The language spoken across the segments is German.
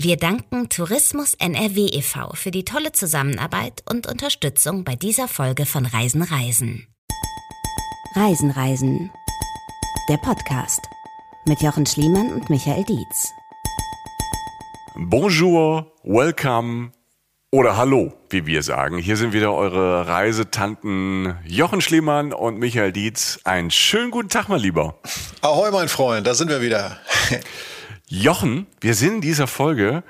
Wir danken Tourismus NRW e.V. für die tolle Zusammenarbeit und Unterstützung bei dieser Folge von Reisen Reisen. Reisen Reisen. Der Podcast mit Jochen Schliemann und Michael Dietz. Bonjour, welcome oder hallo, wie wir sagen. Hier sind wieder eure Reisetanten Jochen Schliemann und Michael Dietz. Einen schönen guten Tag, mal lieber. Ahoi, mein Freund, da sind wir wieder. Jochen, wir sind in dieser Folge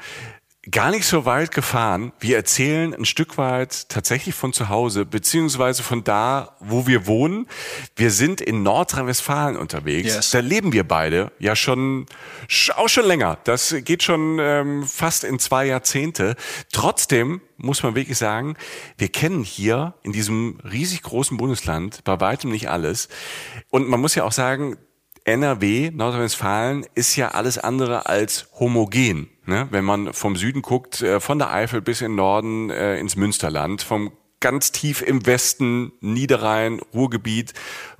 gar nicht so weit gefahren. Wir erzählen ein Stück weit tatsächlich von zu Hause, beziehungsweise von da, wo wir wohnen. Wir sind in Nordrhein-Westfalen unterwegs. Yes. Da leben wir beide ja schon, auch schon länger. Das geht schon ähm, fast in zwei Jahrzehnte. Trotzdem muss man wirklich sagen, wir kennen hier in diesem riesig großen Bundesland bei weitem nicht alles. Und man muss ja auch sagen, NRW, Nordrhein-Westfalen, ist ja alles andere als homogen. Ne? Wenn man vom Süden guckt, äh, von der Eifel bis in Norden äh, ins Münsterland, vom ganz tief im Westen, Niederrhein, Ruhrgebiet,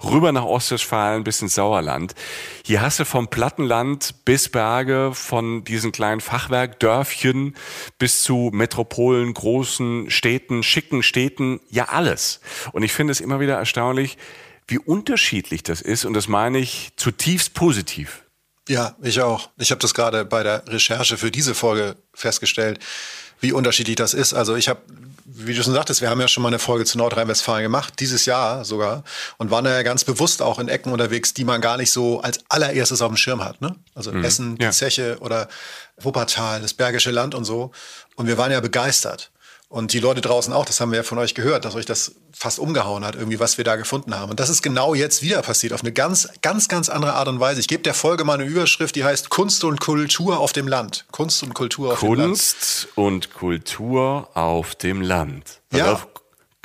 rüber nach Ostwestfalen bis ins Sauerland. Hier hast du vom Plattenland bis Berge, von diesen kleinen Fachwerkdörfchen bis zu Metropolen, großen Städten, schicken Städten, ja alles. Und ich finde es immer wieder erstaunlich, wie unterschiedlich das ist. Und das meine ich zutiefst positiv. Ja, ich auch. Ich habe das gerade bei der Recherche für diese Folge festgestellt, wie unterschiedlich das ist. Also ich habe, wie du schon sagtest, wir haben ja schon mal eine Folge zu Nordrhein-Westfalen gemacht, dieses Jahr sogar, und waren ja ganz bewusst auch in Ecken unterwegs, die man gar nicht so als allererstes auf dem Schirm hat. Ne? Also mhm. Essen, die ja. Zeche oder Wuppertal, das Bergische Land und so. Und wir waren ja begeistert. Und die Leute draußen auch, das haben wir ja von euch gehört, dass euch das fast umgehauen hat, irgendwie, was wir da gefunden haben. Und das ist genau jetzt wieder passiert, auf eine ganz, ganz, ganz andere Art und Weise. Ich gebe der Folge mal eine Überschrift, die heißt Kunst und Kultur auf dem Land. Kunst und Kultur auf Kunst dem Land. Kunst und Kultur auf dem Land. Ja.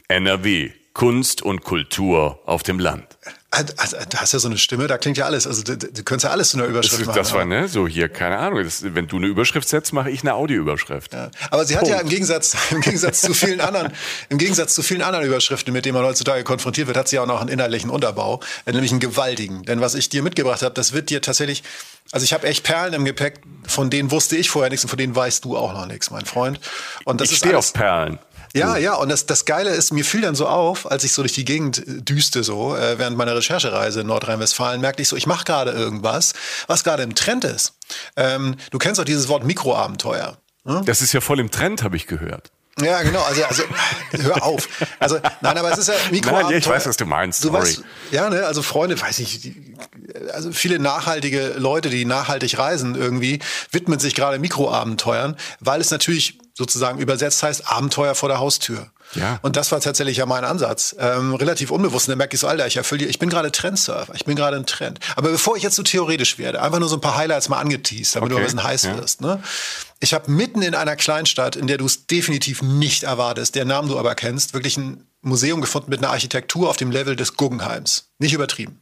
NRW. Kunst und Kultur auf dem Land. Also, da hast ja so eine Stimme, da klingt ja alles. Also du, du könntest ja alles zu einer Überschrift das, machen. Das war ne, so hier, keine Ahnung. Das, wenn du eine Überschrift setzt, mache ich eine Audioüberschrift. Ja. Aber sie hat Punkt. ja im Gegensatz, im Gegensatz zu vielen anderen, im Gegensatz zu vielen anderen Überschriften, mit denen man heutzutage konfrontiert wird, hat sie ja auch noch einen innerlichen Unterbau, nämlich einen gewaltigen. Denn was ich dir mitgebracht habe, das wird dir tatsächlich, also ich habe echt Perlen im Gepäck, von denen wusste ich vorher nichts und von denen weißt du auch noch nichts, mein Freund. Und das ich stehe auf Perlen. Ja, ja, und das, das Geile ist, mir fiel dann so auf, als ich so durch die Gegend düste, so äh, während meiner Recherchereise in Nordrhein-Westfalen, merkte ich so, ich mache gerade irgendwas, was gerade im Trend ist. Ähm, du kennst auch dieses Wort Mikroabenteuer. Hm? Das ist ja voll im Trend, habe ich gehört. Ja, genau. Also, also hör auf. Also, nein, aber es ist ja Mikro. Nein, ich weiß, was du meinst. Du Sorry. Weißt, ja, ne, also Freunde, weiß ich, die, also viele nachhaltige Leute, die nachhaltig reisen irgendwie, widmen sich gerade Mikroabenteuern, weil es natürlich sozusagen übersetzt heißt Abenteuer vor der Haustür. Ja. Und das war tatsächlich ja mein Ansatz. Ähm, relativ unbewusst. Und dann merke ich so, Alter, ich erfülle, ich bin gerade Trendsurfer. Ich bin gerade ein Trend. Aber bevor ich jetzt so theoretisch werde, einfach nur so ein paar Highlights mal angeteased, damit okay. du ein bisschen heiß ja. wirst. Ne? Ich habe mitten in einer Kleinstadt, in der du es definitiv nicht erwartest, der Namen du aber kennst, wirklich ein Museum gefunden mit einer Architektur auf dem Level des Guggenheims. Nicht übertrieben.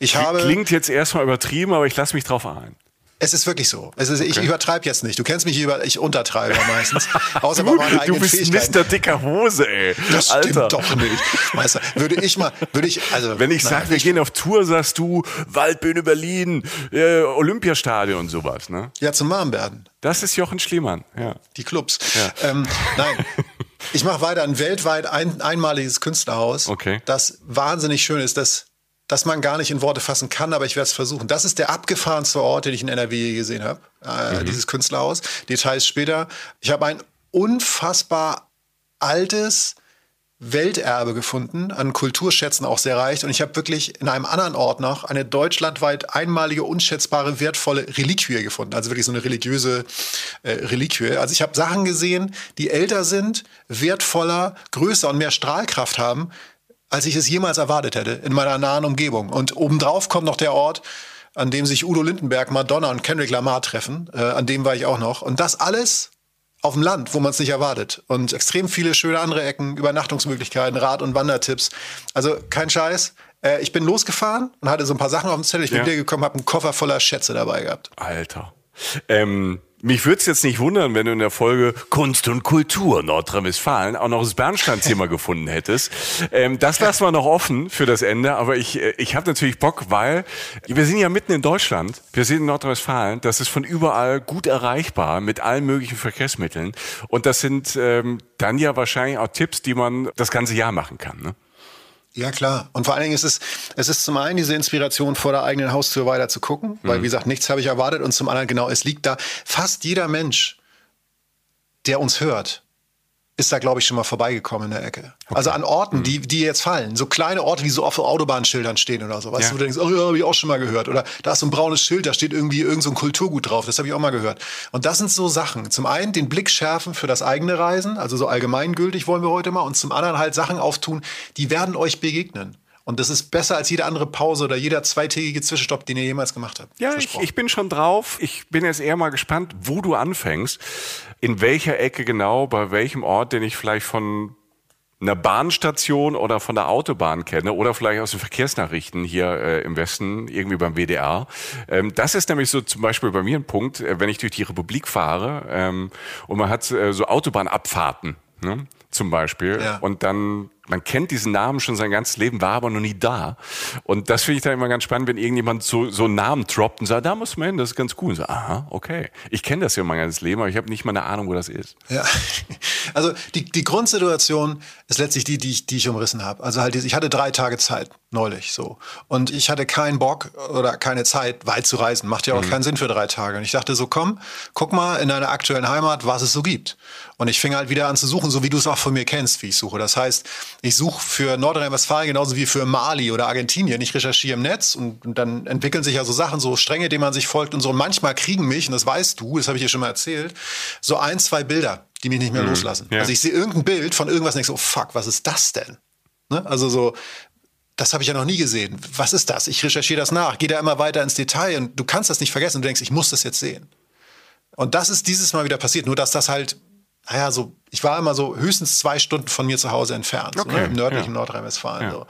Ich habe Klingt jetzt erstmal übertrieben, aber ich lasse mich drauf ein. Es ist wirklich so. Es ist, okay. Ich übertreibe jetzt nicht. Du kennst mich über, ich untertreibe meistens. Außer du, bei meinen eigenen Du bist Mr. dicker Hose, ey. Das Alter. stimmt doch nicht. Meister, würde ich mal, würde ich, also. Wenn ich sage, wir gehen auf Tour, sagst du, Waldbühne Berlin, äh, Olympiastadion und sowas, ne? Ja, zum Marmberden. Das ist Jochen Schliemann, ja. Die Clubs. Ja. Ähm, nein. Ich mache weiter ein weltweit ein, einmaliges Künstlerhaus, okay. das wahnsinnig schön ist. Das das man gar nicht in Worte fassen kann, aber ich werde es versuchen. Das ist der abgefahrenste Ort, den ich in NRW gesehen habe, äh, mhm. dieses Künstlerhaus. Details später. Ich habe ein unfassbar altes Welterbe gefunden, an Kulturschätzen auch sehr reich. Und ich habe wirklich in einem anderen Ort noch eine deutschlandweit einmalige, unschätzbare, wertvolle Reliquie gefunden. Also wirklich so eine religiöse äh, Reliquie. Also ich habe Sachen gesehen, die älter sind, wertvoller, größer und mehr Strahlkraft haben, als ich es jemals erwartet hätte in meiner nahen Umgebung. Und obendrauf kommt noch der Ort, an dem sich Udo Lindenberg, Madonna und Kendrick Lamar treffen. Äh, an dem war ich auch noch. Und das alles auf dem Land, wo man es nicht erwartet. Und extrem viele schöne andere Ecken, Übernachtungsmöglichkeiten, Rad- und Wandertipps. Also kein Scheiß. Äh, ich bin losgefahren und hatte so ein paar Sachen auf dem Zettel. Ich bin ja. wiedergekommen, habe einen Koffer voller Schätze dabei gehabt. Alter. Ähm, Mich würde es jetzt nicht wundern, wenn du in der Folge Kunst und Kultur Nordrhein-Westfalen auch noch das Bernsteinzimmer gefunden hättest. Ähm, das lassen wir noch offen für das Ende, aber ich, äh, ich habe natürlich Bock, weil wir sind ja mitten in Deutschland, wir sind in Nordrhein-Westfalen, das ist von überall gut erreichbar mit allen möglichen Verkehrsmitteln und das sind ähm, dann ja wahrscheinlich auch Tipps, die man das ganze Jahr machen kann. Ne? Ja, klar. Und vor allen Dingen ist es, es ist zum einen diese Inspiration, vor der eigenen Haustür weiter zu gucken, weil, mhm. wie gesagt, nichts habe ich erwartet. Und zum anderen, genau, es liegt da. Fast jeder Mensch, der uns hört, ist da, glaube ich, schon mal vorbeigekommen in der Ecke. Okay. Also an Orten, mhm. die, die jetzt fallen. So kleine Orte, die so auf Autobahnschildern stehen oder so. Weißt ja. du, du denkst, oh ja, habe ich auch schon mal gehört. Oder da ist so ein braunes Schild, da steht irgendwie irgend so ein Kulturgut drauf. Das habe ich auch mal gehört. Und das sind so Sachen. Zum einen den Blick schärfen für das eigene Reisen, also so allgemeingültig wollen wir heute mal. Und zum anderen halt Sachen auftun, die werden euch begegnen. Und das ist besser als jede andere Pause oder jeder zweitägige Zwischenstopp, den ihr jemals gemacht habt. Ja, ich, ich, bin schon drauf. Ich bin jetzt eher mal gespannt, wo du anfängst. In welcher Ecke genau, bei welchem Ort, den ich vielleicht von einer Bahnstation oder von der Autobahn kenne oder vielleicht aus den Verkehrsnachrichten hier äh, im Westen, irgendwie beim WDR. Ähm, das ist nämlich so zum Beispiel bei mir ein Punkt, äh, wenn ich durch die Republik fahre ähm, und man hat äh, so Autobahnabfahrten. Ne? zum Beispiel. Ja. Und dann, man kennt diesen Namen schon sein ganzes Leben, war aber noch nie da. Und das finde ich dann immer ganz spannend, wenn irgendjemand so, so einen Namen droppt und sagt, da muss man hin, das ist ganz cool. Und so, aha, okay. Ich kenne das ja mein ganzes Leben, aber ich habe nicht mal eine Ahnung, wo das ist. Ja, also die, die Grundsituation ist letztlich die, die ich, die ich umrissen habe. Also halt, ich hatte drei Tage Zeit neulich so. Und ich hatte keinen Bock oder keine Zeit, weit zu reisen. Macht ja auch mhm. keinen Sinn für drei Tage. Und ich dachte so, komm, guck mal in deiner aktuellen Heimat, was es so gibt. Und ich fing halt wieder an zu suchen, so wie du es auch von mir kennst, wie ich suche. Das heißt, ich suche für Nordrhein-Westfalen genauso wie für Mali oder Argentinien. Ich recherchiere im Netz und, und, dann entwickeln sich ja so Sachen, so Stränge, denen man sich folgt und so. Und manchmal kriegen mich, und das weißt du, das habe ich dir schon mal erzählt, so ein, zwei Bilder, die mich nicht mehr mhm. loslassen. Ja. Also ich sehe irgendein Bild von irgendwas und denke so, oh fuck, was ist das denn? Ne? Also so, das habe ich ja noch nie gesehen. Was ist das? Ich recherchiere das nach, gehe da immer weiter ins Detail und du kannst das nicht vergessen. Du denkst, ich muss das jetzt sehen. Und das ist dieses Mal wieder passiert, nur dass das halt naja, so, ich war immer so höchstens zwei Stunden von mir zu Hause entfernt, okay, so, ne, im nördlichen ja. Nordrhein-Westfalen. Ja. So.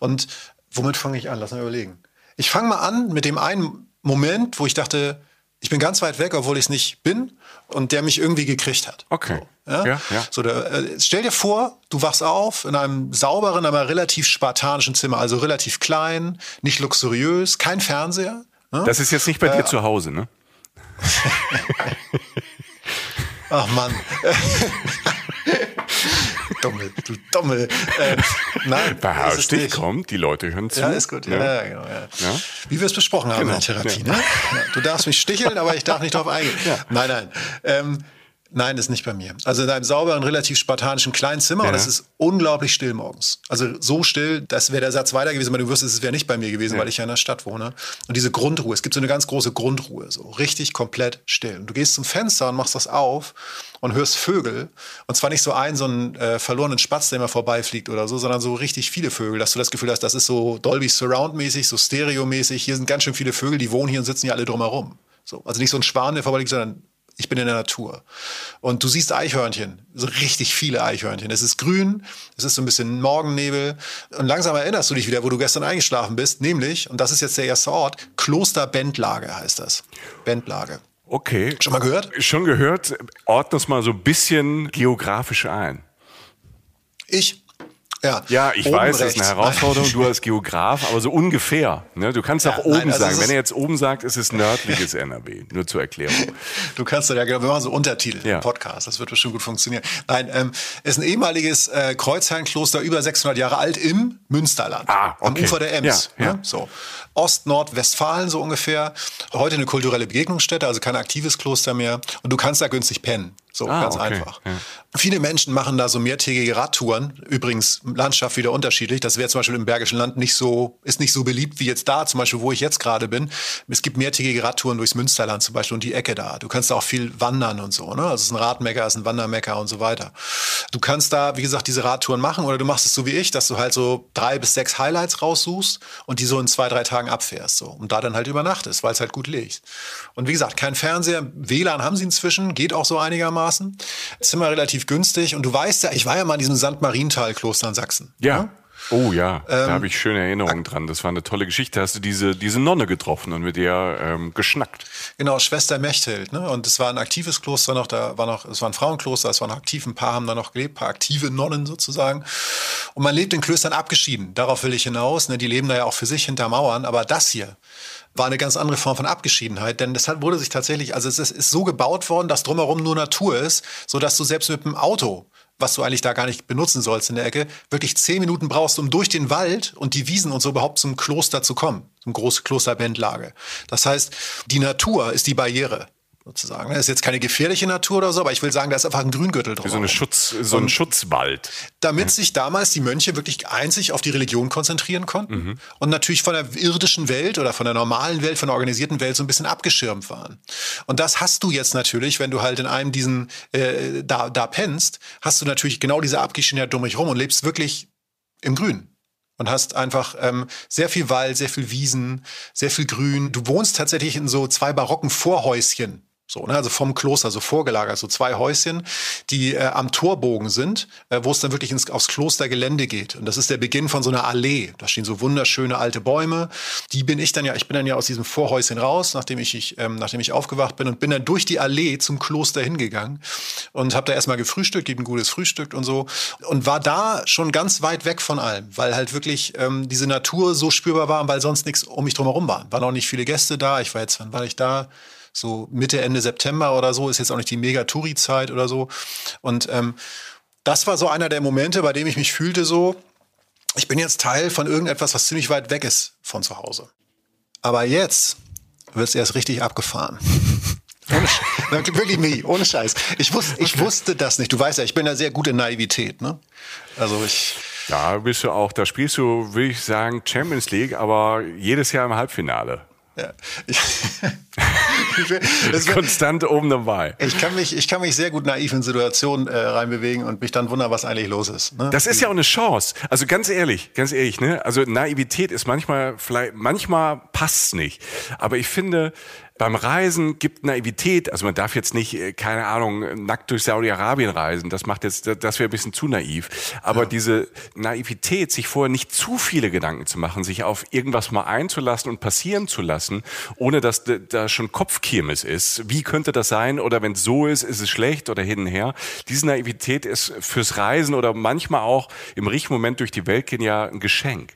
Und womit fange ich an? Lass mal überlegen. Ich fange mal an mit dem einen Moment, wo ich dachte, ich bin ganz weit weg, obwohl ich es nicht bin, und der mich irgendwie gekriegt hat. Okay. So, ja? Ja, ja. So, der, äh, stell dir vor, du wachst auf in einem sauberen, aber relativ spartanischen Zimmer, also relativ klein, nicht luxuriös, kein Fernseher. Ne? Das ist jetzt nicht bei äh, dir zu Hause, ne? Ach Mann. Dummel, du Dummel. Äh, nein, Beherrsch dich, komm, die Leute hören zu. Ja, ist gut. Ja, ja. ja genau. Ja. Wie wir es besprochen haben genau. in der Therapie. Ne? Du darfst mich sticheln, aber ich darf nicht drauf eingehen. Nein, nein. Ähm, Nein, ist nicht bei mir. Also in einem sauberen, relativ spartanischen kleinen Zimmer ja. und es ist unglaublich still morgens. Also so still, das wäre der Satz weiter gewesen, aber du wirst, es wäre nicht bei mir gewesen, ja. weil ich ja in der Stadt wohne. Und diese Grundruhe, es gibt so eine ganz große Grundruhe, so richtig komplett still. Und du gehst zum Fenster und machst das auf und hörst Vögel. Und zwar nicht so einen, so einen äh, verlorenen Spatz, der immer vorbeifliegt oder so, sondern so richtig viele Vögel, dass du das Gefühl hast, das ist so Dolby Surround-mäßig, so Stereo-mäßig. Hier sind ganz schön viele Vögel, die wohnen hier und sitzen hier alle drumherum. So. Also nicht so ein Schwan, der vorbeiliegt, sondern ich bin in der Natur. Und du siehst Eichhörnchen, so richtig viele Eichhörnchen. Es ist grün, es ist so ein bisschen Morgennebel. Und langsam erinnerst du dich wieder, wo du gestern eingeschlafen bist, nämlich, und das ist jetzt der erste Ort, Kloster Bendlage heißt das. Bendlage. Okay. Schon mal gehört? Schon gehört. Ordne es mal so ein bisschen geografisch ein. Ich ja, ja ich oben weiß, rechts. das ist eine Herausforderung, du als Geograf, aber so ungefähr. Ne? Du kannst ja, auch oben nein, also sagen. Wenn er jetzt oben sagt, ist es nördliches NRW. Nur zur Erklärung. Du kannst ja, genau, wir machen so Untertitel ja. im Podcast, das wird bestimmt gut funktionieren. Nein, ähm, ist ein ehemaliges äh, Kreuzherrenkloster, über 600 Jahre alt, im Münsterland. Ah, okay. Am Ufer der Ems. Ja, ja. Ne? So. Ost-Nord-Westfalen so ungefähr. Heute eine kulturelle Begegnungsstätte, also kein aktives Kloster mehr. Und du kannst da günstig pennen. So, ah, ganz okay. einfach. Ja. Viele Menschen machen da so mehrtägige Radtouren. Übrigens, Landschaft wieder unterschiedlich. Das wäre zum Beispiel im Bergischen Land nicht so, ist nicht so beliebt wie jetzt da, zum Beispiel, wo ich jetzt gerade bin. Es gibt mehrtägige Radtouren durchs Münsterland zum Beispiel und die Ecke da. Du kannst da auch viel wandern und so, ne? Also es ist ein Radmecker, es ist ein Wandermecker und so weiter. Du kannst da, wie gesagt, diese Radtouren machen oder du machst es so wie ich, dass du halt so drei bis sechs Highlights raussuchst und die so in zwei, drei Tagen abfährst, so. Und da dann halt übernachtest, weil es halt gut liegt. Und wie gesagt, kein Fernseher. WLAN haben sie inzwischen, geht auch so einigermaßen einigermaßen. Zimmer relativ günstig. Und du weißt ja, ich war ja mal in diesem St. Marienthal-Kloster in Sachsen. Ja. ja? Oh ja, ähm, da habe ich schöne Erinnerungen dran. Das war eine tolle Geschichte. Hast du diese, diese Nonne getroffen und mit der ähm, geschnackt. Genau, Schwester Mechthild. Ne? Und es war ein aktives Kloster noch, da war noch, es war ein Frauenkloster, es war noch aktiv, ein paar haben da noch gelebt, ein paar aktive Nonnen sozusagen. Und man lebt in Klöstern abgeschieden. Darauf will ich hinaus. Ne? Die leben da ja auch für sich hinter Mauern. Aber das hier, war eine ganz andere Form von Abgeschiedenheit, denn das wurde sich tatsächlich, also es ist, ist so gebaut worden, dass drumherum nur Natur ist, so dass du selbst mit dem Auto was du eigentlich da gar nicht benutzen sollst in der Ecke, wirklich zehn Minuten brauchst, um durch den Wald und die Wiesen und so überhaupt zum Kloster zu kommen, zum große Klosterbendlage. Das heißt, die Natur ist die Barriere sozusagen. Das ist jetzt keine gefährliche Natur oder so, aber ich will sagen, da ist einfach ein Grüngürtel drum. So, eine Schutz, so ein Schutzwald. Damit sich damals die Mönche wirklich einzig auf die Religion konzentrieren konnten mhm. und natürlich von der irdischen Welt oder von der normalen Welt, von der organisierten Welt so ein bisschen abgeschirmt waren. Und das hast du jetzt natürlich, wenn du halt in einem diesen äh, da, da pennst, hast du natürlich genau diese Abgeschiedenheit dumm rum und lebst wirklich im Grün und hast einfach ähm, sehr viel Wald, sehr viel Wiesen, sehr viel Grün. Du wohnst tatsächlich in so zwei barocken Vorhäuschen so, ne? Also vom Kloster, so vorgelagert, so zwei Häuschen, die äh, am Torbogen sind, äh, wo es dann wirklich ins, aufs Klostergelände geht. Und das ist der Beginn von so einer Allee. Da stehen so wunderschöne alte Bäume. Die bin ich dann ja, ich bin dann ja aus diesem Vorhäuschen raus, nachdem ich, ich ähm, nachdem ich aufgewacht bin und bin dann durch die Allee zum Kloster hingegangen und habe da erstmal gefrühstückt, gibt ein gutes Frühstück und so. Und war da schon ganz weit weg von allem, weil halt wirklich ähm, diese Natur so spürbar war, weil sonst nichts um mich drumherum war. Waren auch nicht viele Gäste da. Ich war jetzt, wann war ich da? So Mitte, Ende September oder so, ist jetzt auch nicht die Mega-Touri-Zeit oder so. Und ähm, das war so einer der Momente, bei dem ich mich fühlte so, ich bin jetzt Teil von irgendetwas, was ziemlich weit weg ist von zu Hause. Aber jetzt wird es erst richtig abgefahren. Ohne wirklich, Migi, ohne Scheiß. Ich wusste, ich wusste das nicht. Du weißt ja, ich bin ja sehr gut in Naivität. Ne? Also ich. Ja, bist du auch. Da spielst du, will ich sagen, Champions League, aber jedes Jahr im Halbfinale. Ja. Ich, Konstant oben dabei. Ich kann, mich, ich kann mich sehr gut naiv in Situationen äh, reinbewegen und mich dann wundern, was eigentlich los ist. Ne? Das ist ja auch eine Chance. Also ganz ehrlich, ganz ehrlich, ne? Also Naivität ist manchmal vielleicht, manchmal passt nicht. Aber ich finde, beim Reisen gibt Naivität, also man darf jetzt nicht, äh, keine Ahnung, nackt durch Saudi-Arabien reisen, das macht jetzt, das wäre ein bisschen zu naiv. Aber ja. diese Naivität, sich vorher nicht zu viele Gedanken zu machen, sich auf irgendwas mal einzulassen und passieren zu lassen, ohne dass da schon Kopfkirmes ist. Wie könnte das sein? Oder wenn es so ist, ist es schlecht oder hin und her. Diese Naivität ist fürs Reisen oder manchmal auch im richtigen Moment durch die Welt gehen ja ein Geschenk.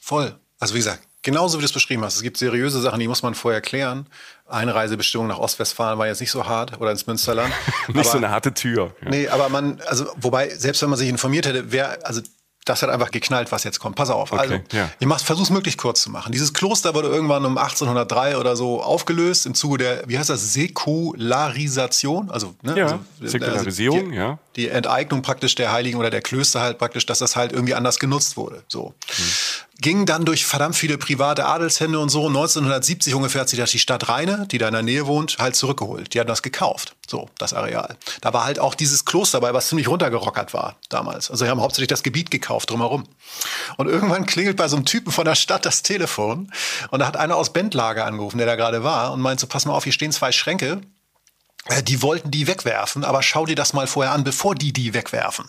Voll. Also wie gesagt, genauso wie du es beschrieben hast. Es gibt seriöse Sachen, die muss man vorher klären. Einreisebestimmung nach Ostwestfalen war jetzt nicht so hart oder ins Münsterland. nicht aber, so eine harte Tür. Ja. Nee, aber man, also wobei, selbst wenn man sich informiert hätte, wer, also das hat einfach geknallt, was jetzt kommt. Pass auf. Okay, also, ja. ich versuche es möglichst kurz zu machen. Dieses Kloster wurde irgendwann um 1803 oder so aufgelöst im Zuge der, wie heißt das, Säkularisation? Also, ne, ja, also, Säkularisierung, also die, ja. Die Enteignung praktisch der Heiligen oder der Klöster halt praktisch, dass das halt irgendwie anders genutzt wurde. So. Hm ging dann durch verdammt viele private Adelshände und so. 1970 ungefähr hat sich das die Stadt Rheine, die da in der Nähe wohnt, halt zurückgeholt. Die hat das gekauft, so das Areal. Da war halt auch dieses Kloster dabei, was ziemlich runtergerockert war damals. Also sie haben hauptsächlich das Gebiet gekauft drumherum. Und irgendwann klingelt bei so einem Typen von der Stadt das Telefon und da hat einer aus Bendlager angerufen, der da gerade war und meint so, pass mal auf, hier stehen zwei Schränke. Äh, die wollten die wegwerfen, aber schau dir das mal vorher an, bevor die die wegwerfen.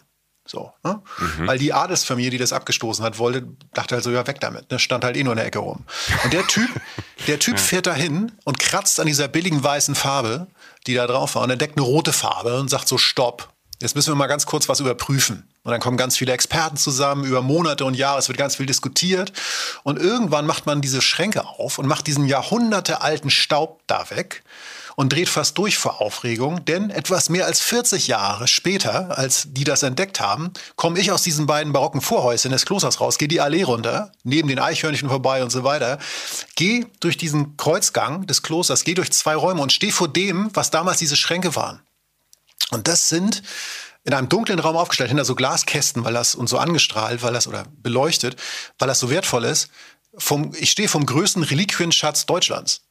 So, ne? mhm. Weil die Adelsfamilie, die das abgestoßen hat, wollte, dachte halt so, ja, weg damit. Ne? Stand halt eh nur in der Ecke rum. Und der Typ, der Typ ja. fährt da hin und kratzt an dieser billigen weißen Farbe, die da drauf war, und entdeckt eine rote Farbe und sagt so, stopp. Jetzt müssen wir mal ganz kurz was überprüfen. Und dann kommen ganz viele Experten zusammen über Monate und Jahre. Es wird ganz viel diskutiert. Und irgendwann macht man diese Schränke auf und macht diesen jahrhundertealten Staub da weg und dreht fast durch vor Aufregung, denn etwas mehr als 40 Jahre später, als die das entdeckt haben, komme ich aus diesen beiden barocken Vorhäuschen des Klosters raus, gehe die Allee runter, neben den Eichhörnchen vorbei und so weiter, gehe durch diesen Kreuzgang des Klosters, gehe durch zwei Räume und stehe vor dem, was damals diese Schränke waren. Und das sind in einem dunklen Raum aufgestellt, hinter so Glaskästen, weil das und so angestrahlt, weil das oder beleuchtet, weil das so wertvoll ist. Vom, ich stehe vom größten Reliquienschatz Deutschlands.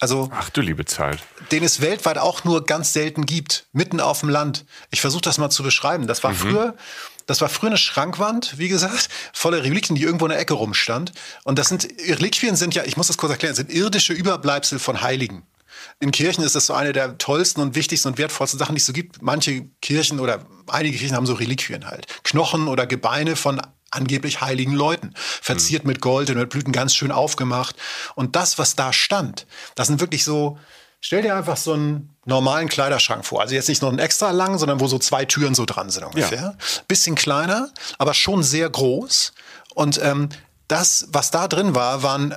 Also, Ach du liebe Zeit. Den es weltweit auch nur ganz selten gibt, mitten auf dem Land. Ich versuche das mal zu beschreiben. Das war mhm. früher, das war früher eine Schrankwand, wie gesagt, voller Reliquien, die irgendwo in der Ecke rumstand. Und das sind, Reliquien sind ja, ich muss das kurz erklären, sind irdische Überbleibsel von Heiligen. In Kirchen ist das so eine der tollsten und wichtigsten und wertvollsten Sachen, die es so gibt. Manche Kirchen oder einige Kirchen haben so Reliquien halt. Knochen oder Gebeine von angeblich heiligen Leuten. Verziert mhm. mit Gold und mit Blüten ganz schön aufgemacht. Und das, was da stand, das sind wirklich so, stell dir einfach so einen normalen Kleiderschrank vor. Also jetzt nicht noch einen extra lang, sondern wo so zwei Türen so dran sind ungefähr. Ja. Bisschen kleiner, aber schon sehr groß. Und ähm, das, was da drin war, waren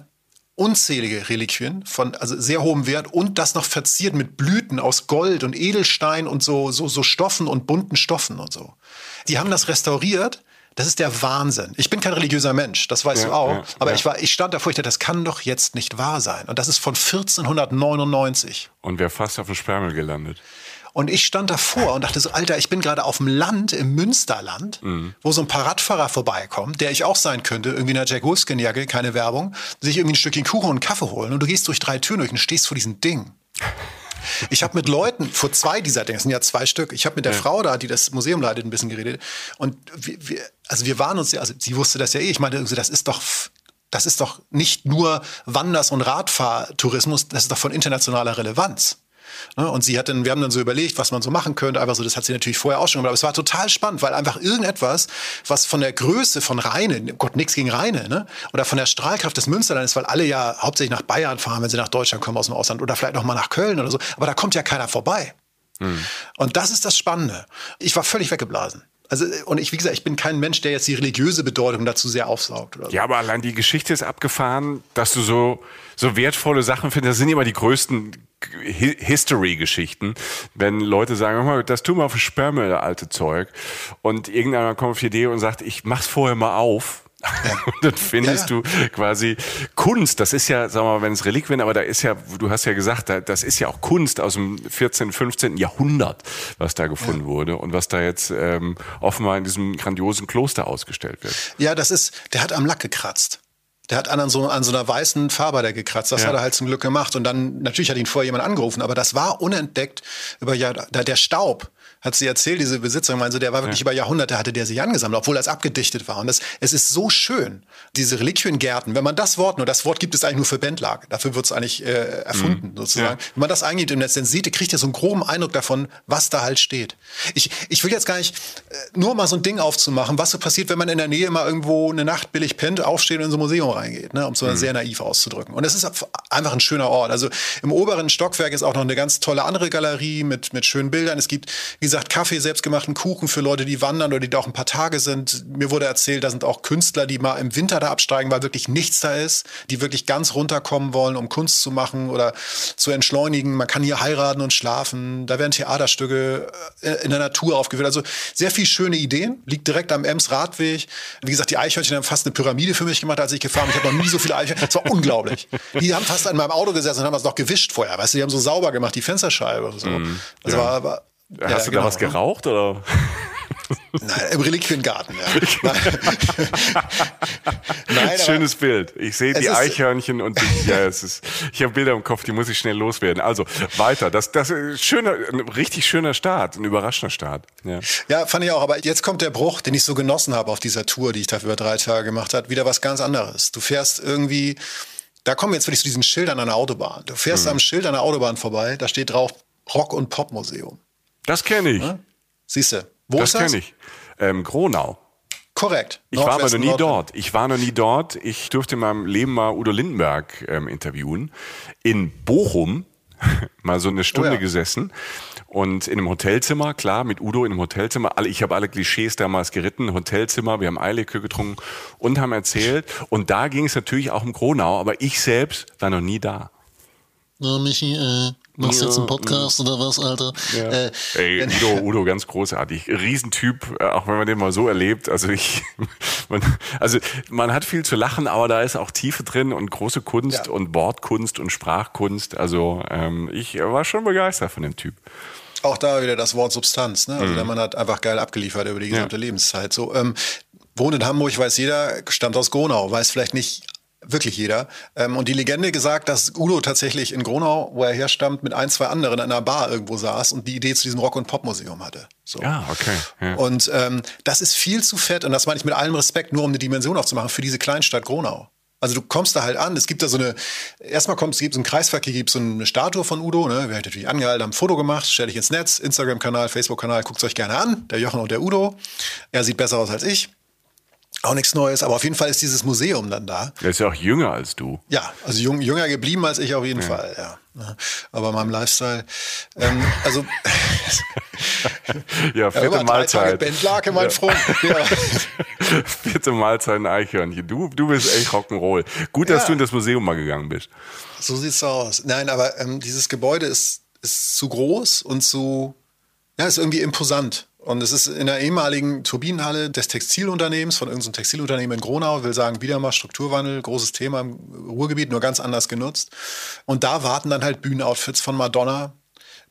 unzählige Reliquien von also sehr hohem Wert und das noch verziert mit Blüten aus Gold und Edelstein und so, so, so Stoffen und bunten Stoffen und so. Die haben das restauriert. Das ist der Wahnsinn. Ich bin kein religiöser Mensch, das weißt ja, du auch. Ja, aber ja. ich war, ich stand davor, ich dachte, das kann doch jetzt nicht wahr sein. Und das ist von 1499. Und wer fast auf dem Sperrmüll gelandet. Und ich stand davor und dachte so, Alter, ich bin gerade auf dem Land, im Münsterland, mhm. wo so ein paar Radfahrer vorbeikommen, der ich auch sein könnte, irgendwie in einer Jack Wolfskin-Jacke, keine Werbung, sich irgendwie ein Stückchen Kuchen und einen Kaffee holen und du gehst durch drei Türen durch und stehst vor diesem Ding. Ich habe mit Leuten vor zwei dieser Dinge, es sind ja zwei Stück, ich habe mit der ja. Frau da, die das Museum leitet, ein bisschen geredet. Und wir, wir, also wir waren uns, also sie wusste das ja eh, ich meinte, das ist doch das ist doch nicht nur Wanders- und Radfahrtourismus, das ist doch von internationaler Relevanz. Ne? Und sie hat dann, wir haben dann so überlegt, was man so machen könnte. Einfach so, das hat sie natürlich vorher auch schon gemacht. Aber es war total spannend, weil einfach irgendetwas, was von der Größe von Rheine, Gott, nichts gegen Rheine, ne? oder von der Strahlkraft des Münsterlandes, weil alle ja hauptsächlich nach Bayern fahren, wenn sie nach Deutschland kommen aus dem Ausland oder vielleicht noch mal nach Köln oder so. Aber da kommt ja keiner vorbei. Mhm. Und das ist das Spannende. Ich war völlig weggeblasen. Also, und ich, wie gesagt, ich bin kein Mensch, der jetzt die religiöse Bedeutung dazu sehr aufsaugt. Oder so. Ja, aber allein die Geschichte ist abgefahren, dass du so, so wertvolle Sachen findest. Das sind immer die größten History-Geschichten, wenn Leute sagen, mal, das tun wir auf Sperrmüll, alte Zeug. Und irgendeiner kommt auf die Idee und sagt, ich mach's vorher mal auf ja. Und dann findest ja, ja. du quasi Kunst. Das ist ja, sagen wir mal, wenn es Reliquien, aber da ist ja, du hast ja gesagt, das ist ja auch Kunst aus dem 14., 15. Jahrhundert, was da gefunden wurde und was da jetzt ähm, offenbar in diesem grandiosen Kloster ausgestellt wird. Ja, das ist, der hat am Lack gekratzt. Der hat an so, an so einer weißen Farbe da gekratzt. Das ja. hat er halt zum Glück gemacht. Und dann, natürlich hat ihn vorher jemand angerufen, aber das war unentdeckt über ja, der Staub hat sie erzählt, diese Besitzerin, also der war wirklich ja. über Jahrhunderte, hatte der sich angesammelt, obwohl das abgedichtet war. Und das, es ist so schön, diese Reliquiengärten, wenn man das Wort, nur das Wort gibt es eigentlich nur für Bandlage, dafür wird es eigentlich äh, erfunden mhm. sozusagen. Ja. Wenn man das eingibt im Netz, dann sieht, kriegt ihr so einen groben Eindruck davon, was da halt steht. Ich, ich will jetzt gar nicht äh, nur mal so ein Ding aufzumachen, was so passiert, wenn man in der Nähe mal irgendwo eine Nacht billig pennt, aufsteht und in so ein Museum reingeht, ne, um es so mhm. sehr naiv auszudrücken. Und es ist einfach ein schöner Ort. Also im oberen Stockwerk ist auch noch eine ganz tolle andere Galerie mit, mit schönen Bildern. Es gibt, wie gesagt, Kaffee, selbstgemachten Kuchen für Leute, die wandern oder die da auch ein paar Tage sind. Mir wurde erzählt, da sind auch Künstler, die mal im Winter da absteigen, weil wirklich nichts da ist, die wirklich ganz runterkommen wollen, um Kunst zu machen oder zu entschleunigen. Man kann hier heiraten und schlafen. Da werden Theaterstücke äh, in der Natur aufgeführt. Also sehr viel schöne Ideen. Liegt direkt am Ems Radweg. Wie gesagt, die Eichhörnchen haben fast eine Pyramide für mich gemacht, als ich gefahren bin. Ich habe noch nie so viele Eichhörnchen. Das war unglaublich. Die haben fast an meinem Auto gesessen und haben es noch gewischt vorher. Weißt du, die haben so sauber gemacht, die Fensterscheibe so. Mm, das ja. war, war Hast ja, du genau. da was geraucht oder? Nein, im Reliquiengarten, ja. Nein, Schönes Bild. Ich sehe die Eichhörnchen und die, ja, es ist, ich habe Bilder im Kopf, die muss ich schnell loswerden. Also weiter. Das, das ist schöner, ein richtig schöner Start, ein überraschender Start. Ja. ja, fand ich auch. Aber jetzt kommt der Bruch, den ich so genossen habe auf dieser Tour, die ich da über drei Tage gemacht habe. Wieder was ganz anderes. Du fährst irgendwie, da kommen wir jetzt wirklich zu diesen Schildern an der Autobahn. Du fährst mhm. am Schild an der Autobahn vorbei, da steht drauf Rock- und Popmuseum. Das kenne ich. Ja? Siehst du. Wo das ist das? Das kenne ich. Ähm, Gronau. Korrekt. Ich war aber noch nie dort. Ich war noch nie dort. Ich durfte in meinem Leben mal Udo Lindenberg ähm, interviewen. In Bochum mal so eine Stunde oh ja. gesessen und in einem Hotelzimmer, klar, mit Udo in einem Hotelzimmer. ich habe alle Klischees damals geritten, Hotelzimmer, wir haben Eilekür getrunken und haben erzählt. Und da ging es natürlich auch um Gronau, aber ich selbst war noch nie da. Michi, äh, Machst du ja, jetzt einen Podcast oder was, Alter? Ja. Äh, Ey, Udo, Udo, ganz großartig. Riesentyp, äh, auch wenn man den mal so erlebt. Also ich, man, also man hat viel zu lachen, aber da ist auch Tiefe drin und große Kunst ja. und Wortkunst und Sprachkunst. Also ähm, ich war schon begeistert von dem Typ. Auch da wieder das Wort Substanz. Ne? Also mhm. der Mann hat einfach geil abgeliefert über die gesamte Lebenszeit. So, ähm, wohnt in Hamburg, weiß jeder, stammt aus Gronau, weiß vielleicht nicht wirklich jeder. Ähm, und die Legende gesagt, dass Udo tatsächlich in Gronau, wo er herstammt, mit ein, zwei anderen in einer Bar irgendwo saß und die Idee zu diesem Rock- und Popmuseum hatte. So. Ja, okay. Ja. Und ähm, das ist viel zu fett, und das meine ich mit allem Respekt, nur um eine Dimension aufzumachen, für diese Kleinstadt Gronau. Also du kommst da halt an, es gibt da so eine, erstmal kommt es gibt so einen Kreisverkehr, gibt so eine Statue von Udo, ne? Wir haben natürlich angehalten, haben ein Foto gemacht, stelle ich ins Netz, Instagram-Kanal, Facebook-Kanal, guckt euch gerne an, der Jochen und der Udo. Er sieht besser aus als ich. Auch nichts Neues, aber auf jeden Fall ist dieses Museum dann da. Er ist ja auch jünger als du. Ja, also jung, jünger geblieben als ich auf jeden ja. Fall, ja. Aber meinem Lifestyle, ähm, also ja, vierte ja, Mahlzeit. Bentlake, mein ja. Freund. Ja. vierte Mahlzeit ein Eichhörnchen. Du, du bist echt Rock'n'Roll. Gut, dass du in das Museum mal gegangen bist. So sieht's aus. Nein, aber ähm, dieses Gebäude ist, ist zu groß und zu, ja, ist irgendwie imposant. Und es ist in der ehemaligen Turbinenhalle des Textilunternehmens, von irgendeinem Textilunternehmen in Gronau, will sagen, wieder mal Strukturwandel, großes Thema im Ruhrgebiet, nur ganz anders genutzt. Und da warten dann halt Bühnenoutfits von Madonna,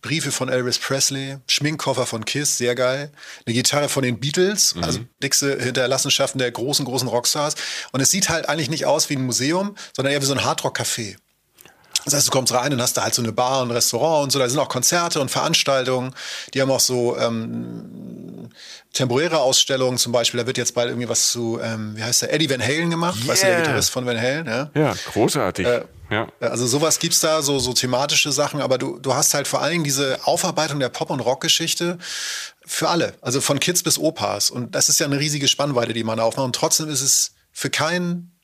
Briefe von Elvis Presley, Schminkkoffer von Kiss, sehr geil, eine Gitarre von den Beatles, mhm. also dickste Hinterlassenschaften der großen, großen Rockstars. Und es sieht halt eigentlich nicht aus wie ein Museum, sondern eher wie so ein Hardrock-Café. Das heißt, du kommst rein und hast da halt so eine Bar und ein Restaurant und so. Da sind auch Konzerte und Veranstaltungen. Die haben auch so ähm, temporäre Ausstellungen zum Beispiel. Da wird jetzt bald irgendwie was zu, ähm, wie heißt der, Eddie Van Halen gemacht. Yeah. Weißt du, der Gitarrist von Van Halen? Ja, ja großartig. Äh, ja. Also sowas gibt's da, so, so thematische Sachen. Aber du, du hast halt vor allen Dingen diese Aufarbeitung der Pop- und Rockgeschichte für alle. Also von Kids bis Opas. Und das ist ja eine riesige Spannweite, die man aufmacht. Und trotzdem ist es für keinen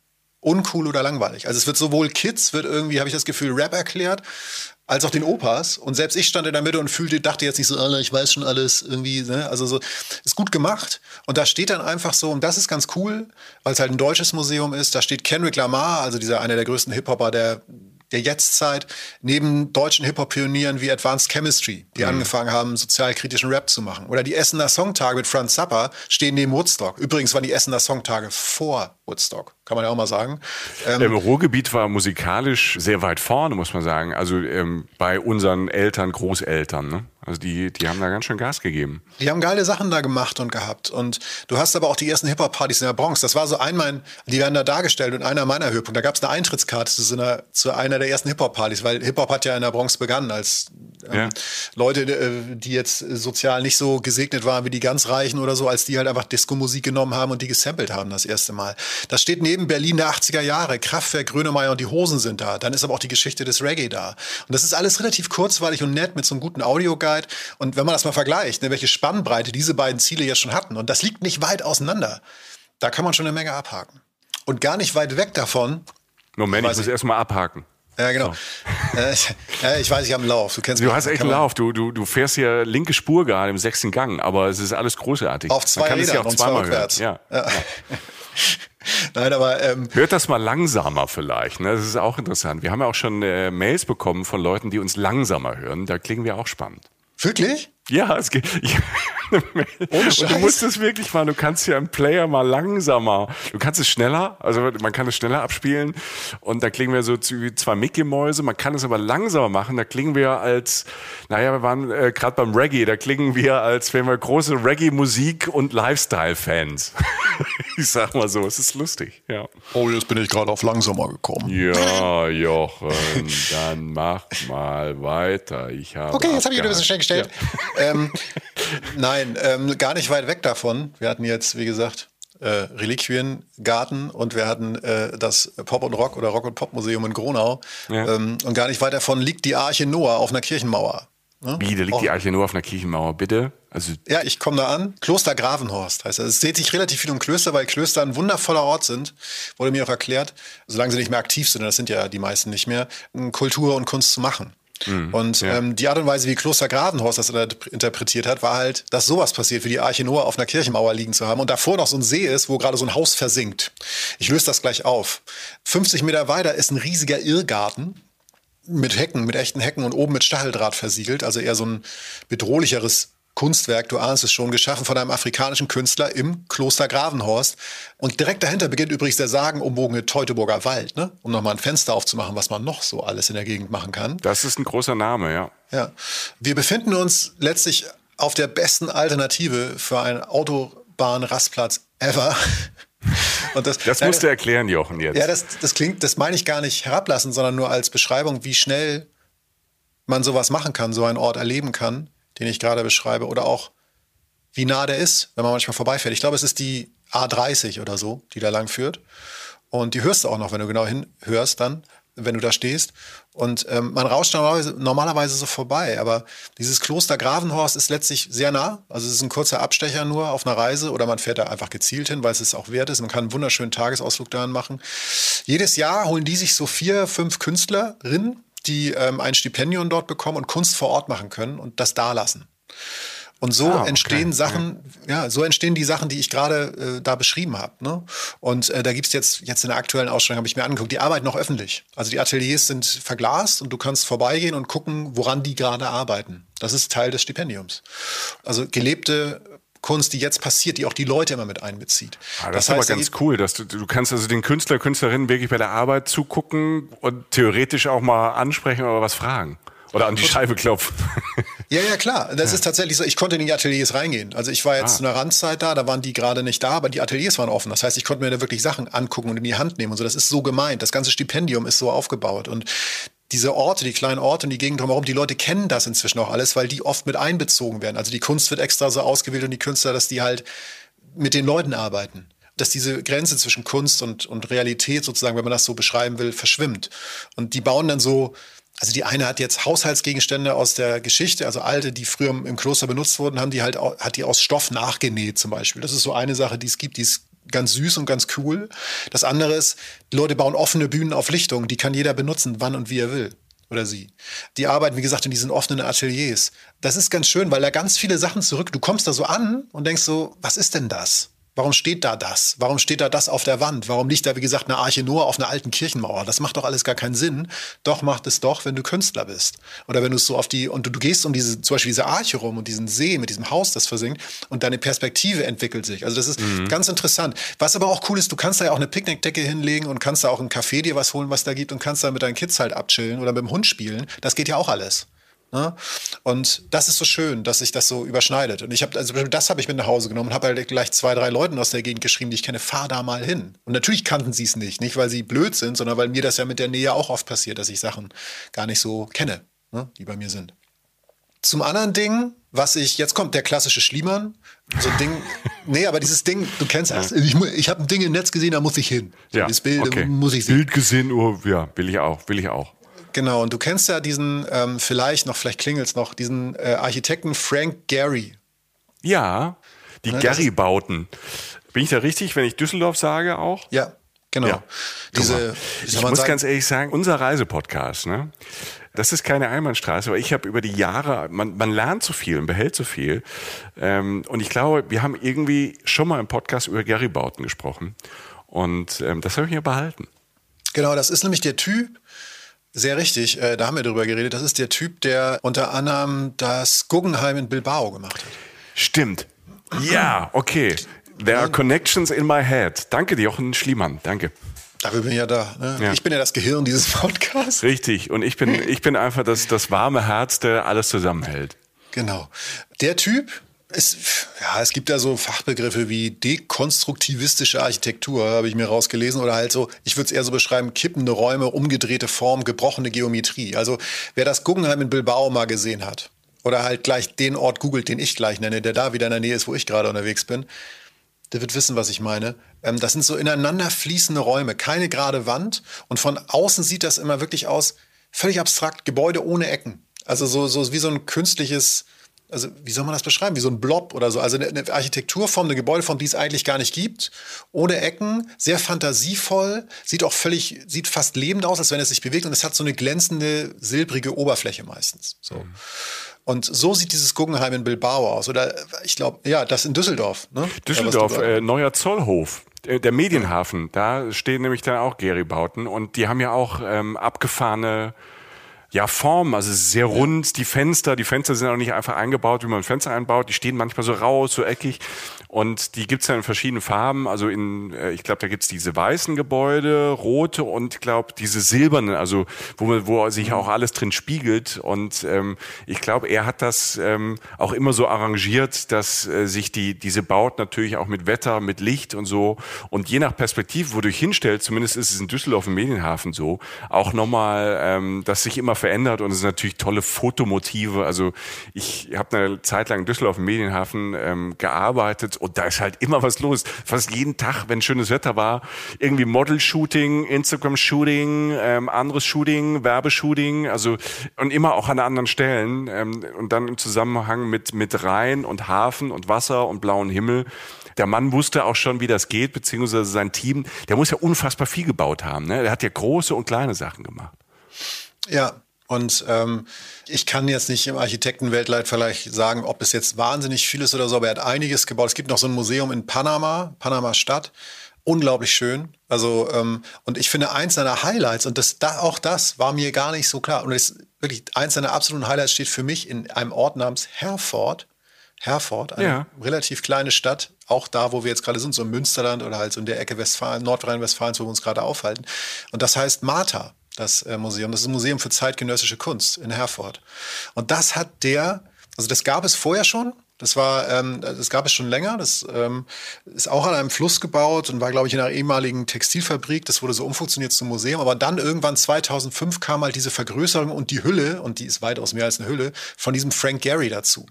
uncool oder langweilig. Also es wird sowohl Kids, wird irgendwie, habe ich das Gefühl, Rap erklärt, als auch den Opas. Und selbst ich stand in der Mitte und fühlte, dachte jetzt nicht so, ich weiß schon alles irgendwie. Ne? Also so, ist gut gemacht. Und da steht dann einfach so, und das ist ganz cool, weil es halt ein deutsches Museum ist. Da steht Kendrick Lamar, also dieser einer der größten Hip-Hopper der der Jetztzeit neben deutschen Hip-Hop-Pionieren wie Advanced Chemistry, die mhm. angefangen haben, sozialkritischen Rap zu machen. Oder die Essener Songtage mit Franz Zappa stehen neben Woodstock. Übrigens waren die Essener Songtage vor Woodstock, kann man ja auch mal sagen. Ähm, Im Ruhrgebiet war musikalisch sehr weit vorne, muss man sagen. Also ähm, bei unseren Eltern, Großeltern. Ne? Also die, die haben da ganz schön Gas gegeben. Die haben geile Sachen da gemacht und gehabt. Und du hast aber auch die ersten Hip-Hop-Partys in der Bronx. Das war so einmal, die werden da dargestellt und einer meiner Höhepunkte. Da gab es eine Eintrittskarte zu, einer, zu einer der ersten Hip-Hop-Partys, weil Hip-Hop hat ja in der Bronx begonnen als ähm, ja. Leute, äh, die jetzt sozial nicht so gesegnet waren wie die ganz Reichen oder so, als die halt einfach Disco-Musik genommen haben und die gesampelt haben das erste Mal. Das steht neben Berlin der 80er Jahre. Kraftwerk, Grönemeyer und die Hosen sind da. Dann ist aber auch die Geschichte des Reggae da. Und das ist alles relativ kurzweilig und nett mit so einem guten Audioguide. Und wenn man das mal vergleicht, ne, welche Spannbreite diese beiden Ziele ja schon hatten, und das liegt nicht weit auseinander, da kann man schon eine Menge abhaken. Und gar nicht weit weg davon. Moment, ich muss erstmal abhaken. Ja, genau. So. Äh, ich weiß, ich habe einen Lauf. Du, kennst du hast echt einen Lauf. Du, du, du fährst hier linke Spur gerade im sechsten Gang, aber es ist alles großartig. Auf zwei Man kann Rädern es ja auch zweimal hören. Ja. ja. Nein, aber ähm, hört das mal langsamer vielleicht. Ne? Das ist auch interessant. Wir haben ja auch schon äh, Mails bekommen von Leuten, die uns langsamer hören. Da klingen wir auch spannend. Wirklich? Ja, es geht. Ja. Und du musst es wirklich mal, du kannst ja im Player mal langsamer, du kannst es schneller, also man kann es schneller abspielen und da klingen wir so wie zwei Mickey-Mäuse, man kann es aber langsamer machen, da klingen wir als, naja, wir waren äh, gerade beim Reggae, da klingen wir als wären wir große Reggae-Musik- und Lifestyle-Fans. ich sag mal so, es ist lustig, ja. Oh, jetzt bin ich gerade auf langsamer gekommen. Ja, Jochen, dann mach mal weiter. Ich habe okay, jetzt habe ich wieder ein bisschen schnell gestellt. Ja. Ähm, nein, ähm, gar nicht weit weg davon. Wir hatten jetzt, wie gesagt, äh, Reliquiengarten und wir hatten äh, das Pop und Rock oder Rock und Pop Museum in Gronau. Ja. Ähm, und gar nicht weit davon liegt die Arche Noah auf einer Kirchenmauer. Ne? Wie, da liegt Auch. die Arche Noah auf einer Kirchenmauer, bitte? Also ja, ich komme da an. Kloster Gravenhorst heißt das. Es dreht sich relativ viel um Klöster, weil Klöster ein wundervoller Ort sind. Wurde mir auch erklärt, solange sie nicht mehr aktiv sind, das sind ja die meisten nicht mehr, Kultur und Kunst zu machen. Mhm, und ja. ähm, die Art und Weise, wie Kloster Gravenhorst das interpretiert hat, war halt, dass sowas passiert, wie die Arche Noah auf einer Kirchenmauer liegen zu haben und davor noch so ein See ist, wo gerade so ein Haus versinkt. Ich löse das gleich auf. 50 Meter weiter ist ein riesiger Irrgarten mit Hecken, mit echten Hecken und oben mit Stacheldraht versiegelt, also eher so ein bedrohlicheres Kunstwerk, du ahnst es schon, geschaffen von einem afrikanischen Künstler im Kloster Gravenhorst. Und direkt dahinter beginnt übrigens der sagenumwogene Teutoburger Wald, ne? um nochmal ein Fenster aufzumachen, was man noch so alles in der Gegend machen kann. Das ist ein großer Name, ja. Ja. Wir befinden uns letztlich auf der besten Alternative für einen Autobahnrastplatz ever. Und das, das musst du erklären, Jochen, jetzt. Ja, das, das klingt, das meine ich gar nicht herablassen, sondern nur als Beschreibung, wie schnell man sowas machen kann, so einen Ort erleben kann den ich gerade beschreibe, oder auch wie nah der ist, wenn man manchmal vorbeifährt. Ich glaube, es ist die A30 oder so, die da lang führt. Und die hörst du auch noch, wenn du genau hinhörst dann. wenn du da stehst. Und ähm, man rauscht normalerweise, normalerweise so vorbei. Aber dieses Kloster Gravenhorst ist letztlich sehr nah. Also es ist ein kurzer Abstecher nur auf einer Reise oder man fährt da einfach gezielt hin, weil es es auch wert ist. Man kann einen wunderschönen Tagesausflug dahin machen. Jedes Jahr holen die sich so vier, fünf Künstlerinnen, die ähm, ein Stipendium dort bekommen und Kunst vor Ort machen können und das dalassen. Und so ah, okay. entstehen Sachen, ja. ja. so entstehen die Sachen, die ich gerade äh, da beschrieben habe. Ne? Und äh, da gibt's jetzt, jetzt in der aktuellen Ausstellung, habe ich mir angeguckt, die arbeiten noch öffentlich. Also die Ateliers sind verglast und du kannst vorbeigehen und gucken, woran die gerade arbeiten. Das ist Teil des Stipendiums. Also gelebte Kunst, die jetzt passiert, die auch die Leute immer mit einbezieht. Ah, das, das, ist heißt, aber ganz cool, dass du, du kannst also den Künstler, Künstlerinnen wirklich bei der Arbeit zugucken und theoretisch auch mal ansprechen oder was fragen. Oder an die Scheibe klopfen. Ja, ja, klar. Das ja. ist tatsächlich so. Ich konnte in die Ateliers reingehen. Also ich war jetzt ah. zu einer Randzeit da, da waren die gerade nicht da, aber die Ateliers waren offen. Das heißt, ich konnte mir da wirklich Sachen angucken und in die Hand nehmen und so. Das ist so gemeint. Das ganze Stipendium ist so aufgebaut. Und diese Orte, die kleinen Orte und die Gegend drumherum, die Leute kennen das inzwischen auch alles, weil die oft mit einbezogen werden. Also die Kunst wird extra so ausgewählt und die Künstler, dass die halt mit den Leuten arbeiten dass diese Grenze zwischen Kunst und, und Realität sozusagen, wenn man das so beschreiben will, verschwimmt. Und die bauen dann so also die eine hat jetzt Haushaltsgegenstände aus der Geschichte, also alte, die früher im Kloster benutzt wurden, haben die halt hat die aus Stoff nachgenäht zum Beispiel. Das ist so eine Sache, die es gibt, die ist ganz süß und ganz cool. Das andere ist, die Leute bauen offene Bühnen auf Lichtung, die kann jeder benutzen, wann und wie er will oder sie. Die arbeiten, wie gesagt, in diesen offenen Ateliers. Das ist ganz schön, weil da ganz viele Sachen zurück. Du kommst da so an und denkst so, was ist denn das? Warum steht da das? Warum steht da das auf der Wand? Warum liegt da, wie gesagt, eine Arche Noah auf einer alten Kirchenmauer? Das macht doch alles gar keinen Sinn. Doch macht es doch, wenn du Künstler bist. Oder wenn du so auf die, und du, du, gehst um diese, zum Beispiel diese Arche rum und diesen See mit diesem Haus, das versinkt und deine Perspektive entwickelt sich. Also das ist mhm. ganz interessant. Was aber auch cool ist, du kannst da ja auch eine Picknickdecke hinlegen und kannst da auch im Café dir was holen, was da gibt und kannst da mit deinen Kids halt abchillen oder mit dem Hund spielen. Das geht ja auch alles. Ne? Und das ist so schön, dass sich das so überschneidet. Und ich habe, also das habe ich mit nach Hause genommen und habe halt gleich zwei, drei Leuten aus der Gegend geschrieben, die ich kenne, fahr da mal hin. Und natürlich kannten sie es nicht, nicht weil sie blöd sind, sondern weil mir das ja mit der Nähe auch oft passiert, dass ich Sachen gar nicht so kenne, ne? die bei mir sind. Zum anderen Ding, was ich, jetzt kommt der klassische Schliemann. So ein Ding, nee, aber dieses Ding, du kennst das. Ich, ich habe ein Ding im Netz gesehen, da muss ich hin. Ja, das Bild okay. muss ich sehen. Bild gesehen, oh, ja, will ich auch, will ich auch. Genau, und du kennst ja diesen, ähm, vielleicht noch, vielleicht klingelt es noch, diesen äh, Architekten Frank Gehry. Ja, die ne, Gehry-Bauten. Bin ich da richtig, wenn ich Düsseldorf sage auch? Ja, genau. Ja. Diese, ich muss sagen, ganz ehrlich sagen, unser Reisepodcast, ne? Das ist keine Einbahnstraße, aber ich habe über die Jahre, man, man lernt so viel und behält so viel. Ähm, und ich glaube, wir haben irgendwie schon mal im Podcast über Gary-Bauten gesprochen. Und ähm, das habe ich mir behalten. Genau, das ist nämlich der Typ, sehr richtig, äh, da haben wir drüber geredet. Das ist der Typ, der unter anderem das Guggenheim in Bilbao gemacht hat. Stimmt. Ja, okay. There are connections in my head. Danke, Jochen Schliemann. Danke. Dafür bin ich ja da. Ne? Ja. Ich bin ja das Gehirn dieses Podcasts. Richtig. Und ich bin, ich bin einfach das, das warme Herz, der alles zusammenhält. Genau. Der Typ, es, ja, es gibt da so Fachbegriffe wie dekonstruktivistische Architektur, habe ich mir rausgelesen, oder halt so, ich würde es eher so beschreiben, kippende Räume, umgedrehte Form, gebrochene Geometrie. Also wer das Guggenheim in Bilbao mal gesehen hat, oder halt gleich den Ort googelt, den ich gleich nenne, der da wieder in der Nähe ist, wo ich gerade unterwegs bin, der wird wissen, was ich meine. Ähm, das sind so ineinander fließende Räume, keine gerade Wand. Und von außen sieht das immer wirklich aus, völlig abstrakt, Gebäude ohne Ecken. Also so, so wie so ein künstliches, also wie soll man das beschreiben, wie so ein Blob oder so. Also eine, eine Architekturform, eine Gebäudeform, die es eigentlich gar nicht gibt, ohne Ecken, sehr fantasievoll, sieht auch völlig, sieht fast lebend aus, als wenn es sich bewegt und es hat so eine glänzende, silbrige Oberfläche meistens. So. Mhm. Und so sieht dieses Guggenheim in Bilbao aus. Oder ich glaube, ja, das in Düsseldorf. Ne? Düsseldorf, äh, neuer Zollhof. Äh, der Medienhafen, da stehen nämlich dann auch Gary-Bauten und die haben ja auch ähm, abgefahrene ja, Form, also sehr rund, die Fenster, die Fenster sind auch nicht einfach eingebaut, wie man Fenster einbaut, die stehen manchmal so raus, so eckig und die gibt's dann in verschiedenen Farben, also in, äh, ich glaube, da gibt's diese weißen Gebäude, rote und ich glaube diese silbernen, also wo, wo sich auch alles drin spiegelt. Und ähm, ich glaube, er hat das ähm, auch immer so arrangiert, dass äh, sich die, diese Baut natürlich auch mit Wetter, mit Licht und so. Und je nach Perspektive, wo du dich hinstellst, zumindest ist es in Düsseldorf im Medienhafen so, auch nochmal, ähm, dass sich immer verändert. Und es sind natürlich tolle Fotomotive. Also ich habe eine Zeit lang in Düsseldorf im Medienhafen ähm, gearbeitet und da ist halt immer was los. Fast jeden Tag, wenn schönes Wetter war, irgendwie Model-Shooting, Instagram-Shooting, ähm, anderes Shooting, Werbeshooting, also und immer auch an anderen Stellen ähm, und dann im Zusammenhang mit mit Rhein und Hafen und Wasser und blauen Himmel. Der Mann wusste auch schon, wie das geht, beziehungsweise sein Team, der muss ja unfassbar viel gebaut haben. Ne? Der hat ja große und kleine Sachen gemacht. Ja, und ähm, ich kann jetzt nicht im Architektenweltleit vielleicht sagen, ob es jetzt wahnsinnig viel ist oder so, aber er hat einiges gebaut. Es gibt noch so ein Museum in Panama, Panama Stadt. Unglaublich schön. Also, ähm, und ich finde, eins seiner Highlights, und das, da, auch das war mir gar nicht so klar. Und das, wirklich, eins seiner absoluten Highlights steht für mich in einem Ort namens Herford. Herford, eine ja. relativ kleine Stadt, auch da, wo wir jetzt gerade sind, so im Münsterland oder halt so in der Ecke Westfalen, Nordrhein-Westfalens, wo wir uns gerade aufhalten. Und das heißt Martha das äh, Museum. Das ist ein Museum für zeitgenössische Kunst in Herford. Und das hat der, also das gab es vorher schon. Das war, ähm, das gab es schon länger. Das ähm, ist auch an einem Fluss gebaut und war, glaube ich, in einer ehemaligen Textilfabrik. Das wurde so umfunktioniert zum Museum. Aber dann irgendwann 2005 kam halt diese Vergrößerung und die Hülle, und die ist weitaus mehr als eine Hülle, von diesem Frank Gehry dazu.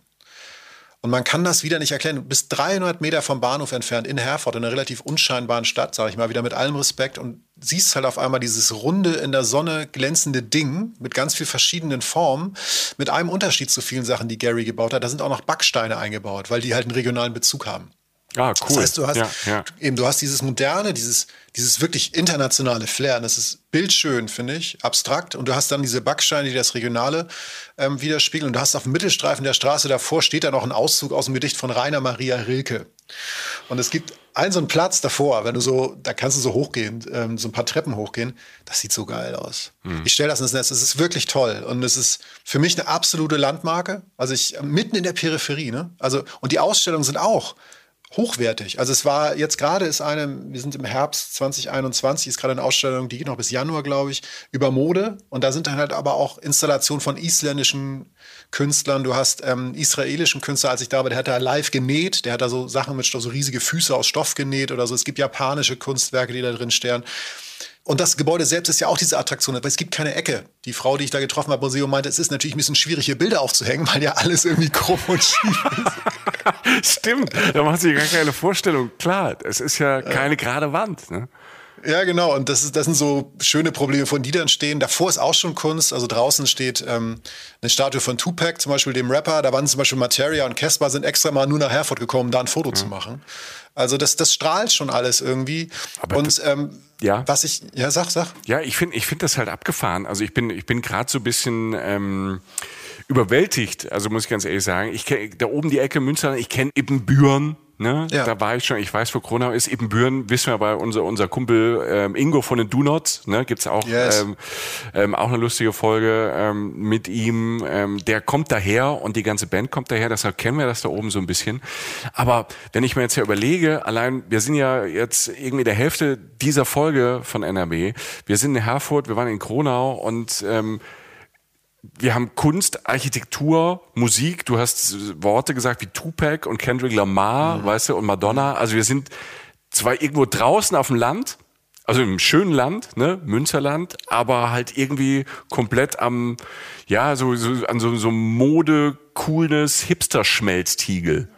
Und man kann das wieder nicht erklären. Du bist 300 Meter vom Bahnhof entfernt in Herford, in einer relativ unscheinbaren Stadt, sage ich mal wieder mit allem Respekt, und siehst halt auf einmal dieses runde, in der Sonne glänzende Ding mit ganz viel verschiedenen Formen, mit einem Unterschied zu vielen Sachen, die Gary gebaut hat. Da sind auch noch Backsteine eingebaut, weil die halt einen regionalen Bezug haben. Ah, cool. Das heißt, du hast ja, ja. eben, du hast dieses moderne, dieses, dieses wirklich internationale Flair. Und das ist bildschön, finde ich, abstrakt. Und du hast dann diese Backsteine, die das Regionale ähm, widerspiegeln. Und du hast auf dem Mittelstreifen der Straße davor steht da noch ein Auszug aus dem Gedicht von Rainer Maria Rilke. Und es gibt einen so einen Platz davor, wenn du so, da kannst du so hochgehen, ähm, so ein paar Treppen hochgehen. Das sieht so geil aus. Mhm. Ich stelle das ins Netz. Es ist wirklich toll. Und es ist für mich eine absolute Landmarke. Also ich, mitten in der Peripherie, ne? Also, und die Ausstellungen sind auch hochwertig. Also es war jetzt gerade ist eine, wir sind im Herbst 2021, ist gerade eine Ausstellung, die geht noch bis Januar, glaube ich, über Mode. Und da sind dann halt aber auch Installationen von isländischen Künstlern. Du hast ähm, israelischen Künstler, als ich da war, der hat da live genäht, der hat da so Sachen mit so riesige Füße aus Stoff genäht oder so. Es gibt japanische Kunstwerke, die da drin stehen. Und das Gebäude selbst ist ja auch diese Attraktion, aber es gibt keine Ecke. Die Frau, die ich da getroffen habe, Museum meinte, es ist natürlich ein bisschen schwierig, hier Bilder aufzuhängen, weil ja alles irgendwie krumm und schief ist. Stimmt, da macht sich gar keine Vorstellung. Klar, es ist ja keine gerade Wand. Ne? Ja, genau. Und das, ist, das sind so schöne Probleme, von die dann stehen. Davor ist auch schon Kunst. Also draußen steht ähm, eine Statue von Tupac, zum Beispiel dem Rapper. Da waren zum Beispiel Materia und Casper sind extra mal nur nach Herford gekommen, da ein Foto ja. zu machen. Also das, das strahlt schon alles irgendwie. Aber und ähm, ja. was ich, ja, sag, sag. Ja, ich finde ich finde das halt abgefahren. Also ich bin, ich bin gerade so ein bisschen ähm, überwältigt, also muss ich ganz ehrlich sagen. Ich kenne da oben die Ecke Münster, ich kenne Ibbenbüren, Ne? Ja. Da war ich schon, ich weiß, wo Kronau ist, Ibbenbüren, wissen wir bei unser, unser Kumpel ähm, Ingo von den Donuts, ne? gibt's auch, yes. ähm, ähm, auch eine lustige Folge ähm, mit ihm. Ähm, der kommt daher und die ganze Band kommt daher, deshalb kennen wir das da oben so ein bisschen. Aber wenn ich mir jetzt ja überlege, allein, wir sind ja jetzt irgendwie der Hälfte dieser Folge von NRW, wir sind in Herford, wir waren in Kronau und ähm, wir haben Kunst, Architektur, Musik. Du hast Worte gesagt wie Tupac und Kendrick Lamar, mhm. weißt du, und Madonna. Also wir sind zwar irgendwo draußen auf dem Land, also im schönen Land, ne, Münsterland, aber halt irgendwie komplett am, ja, so, so an so, so Mode, Coolness, Hipster-Schmelztiegel.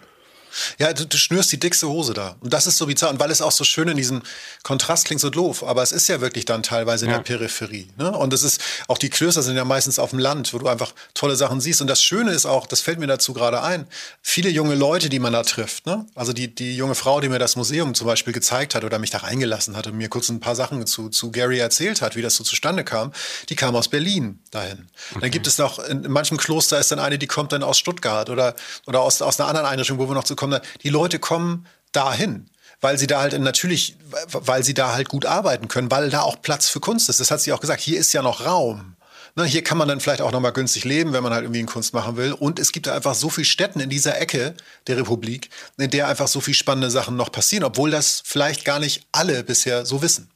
Ja, du, du schnürst die dickste Hose da. Und das ist so bizarr. Und weil es auch so schön in diesem Kontrast klingt so doof, aber es ist ja wirklich dann teilweise in ja. der Peripherie. Ne? Und es ist, auch die Klöster sind ja meistens auf dem Land, wo du einfach tolle Sachen siehst. Und das Schöne ist auch, das fällt mir dazu gerade ein, viele junge Leute, die man da trifft. Ne? Also die, die junge Frau, die mir das Museum zum Beispiel gezeigt hat oder mich da reingelassen hat und mir kurz ein paar Sachen zu, zu Gary erzählt hat, wie das so zustande kam, die kam aus Berlin dahin. Okay. Dann gibt es noch, in, in manchem Kloster ist dann eine, die kommt dann aus Stuttgart oder, oder aus, aus einer anderen Einrichtung, wo wir noch zu kommen. Die Leute kommen dahin weil sie da halt natürlich, weil sie da halt gut arbeiten können, weil da auch Platz für Kunst ist. Das hat sie auch gesagt. Hier ist ja noch Raum. Ne, hier kann man dann vielleicht auch noch mal günstig leben, wenn man halt irgendwie eine Kunst machen will. Und es gibt da einfach so viele Städten in dieser Ecke der Republik, in der einfach so viele spannende Sachen noch passieren, obwohl das vielleicht gar nicht alle bisher so wissen.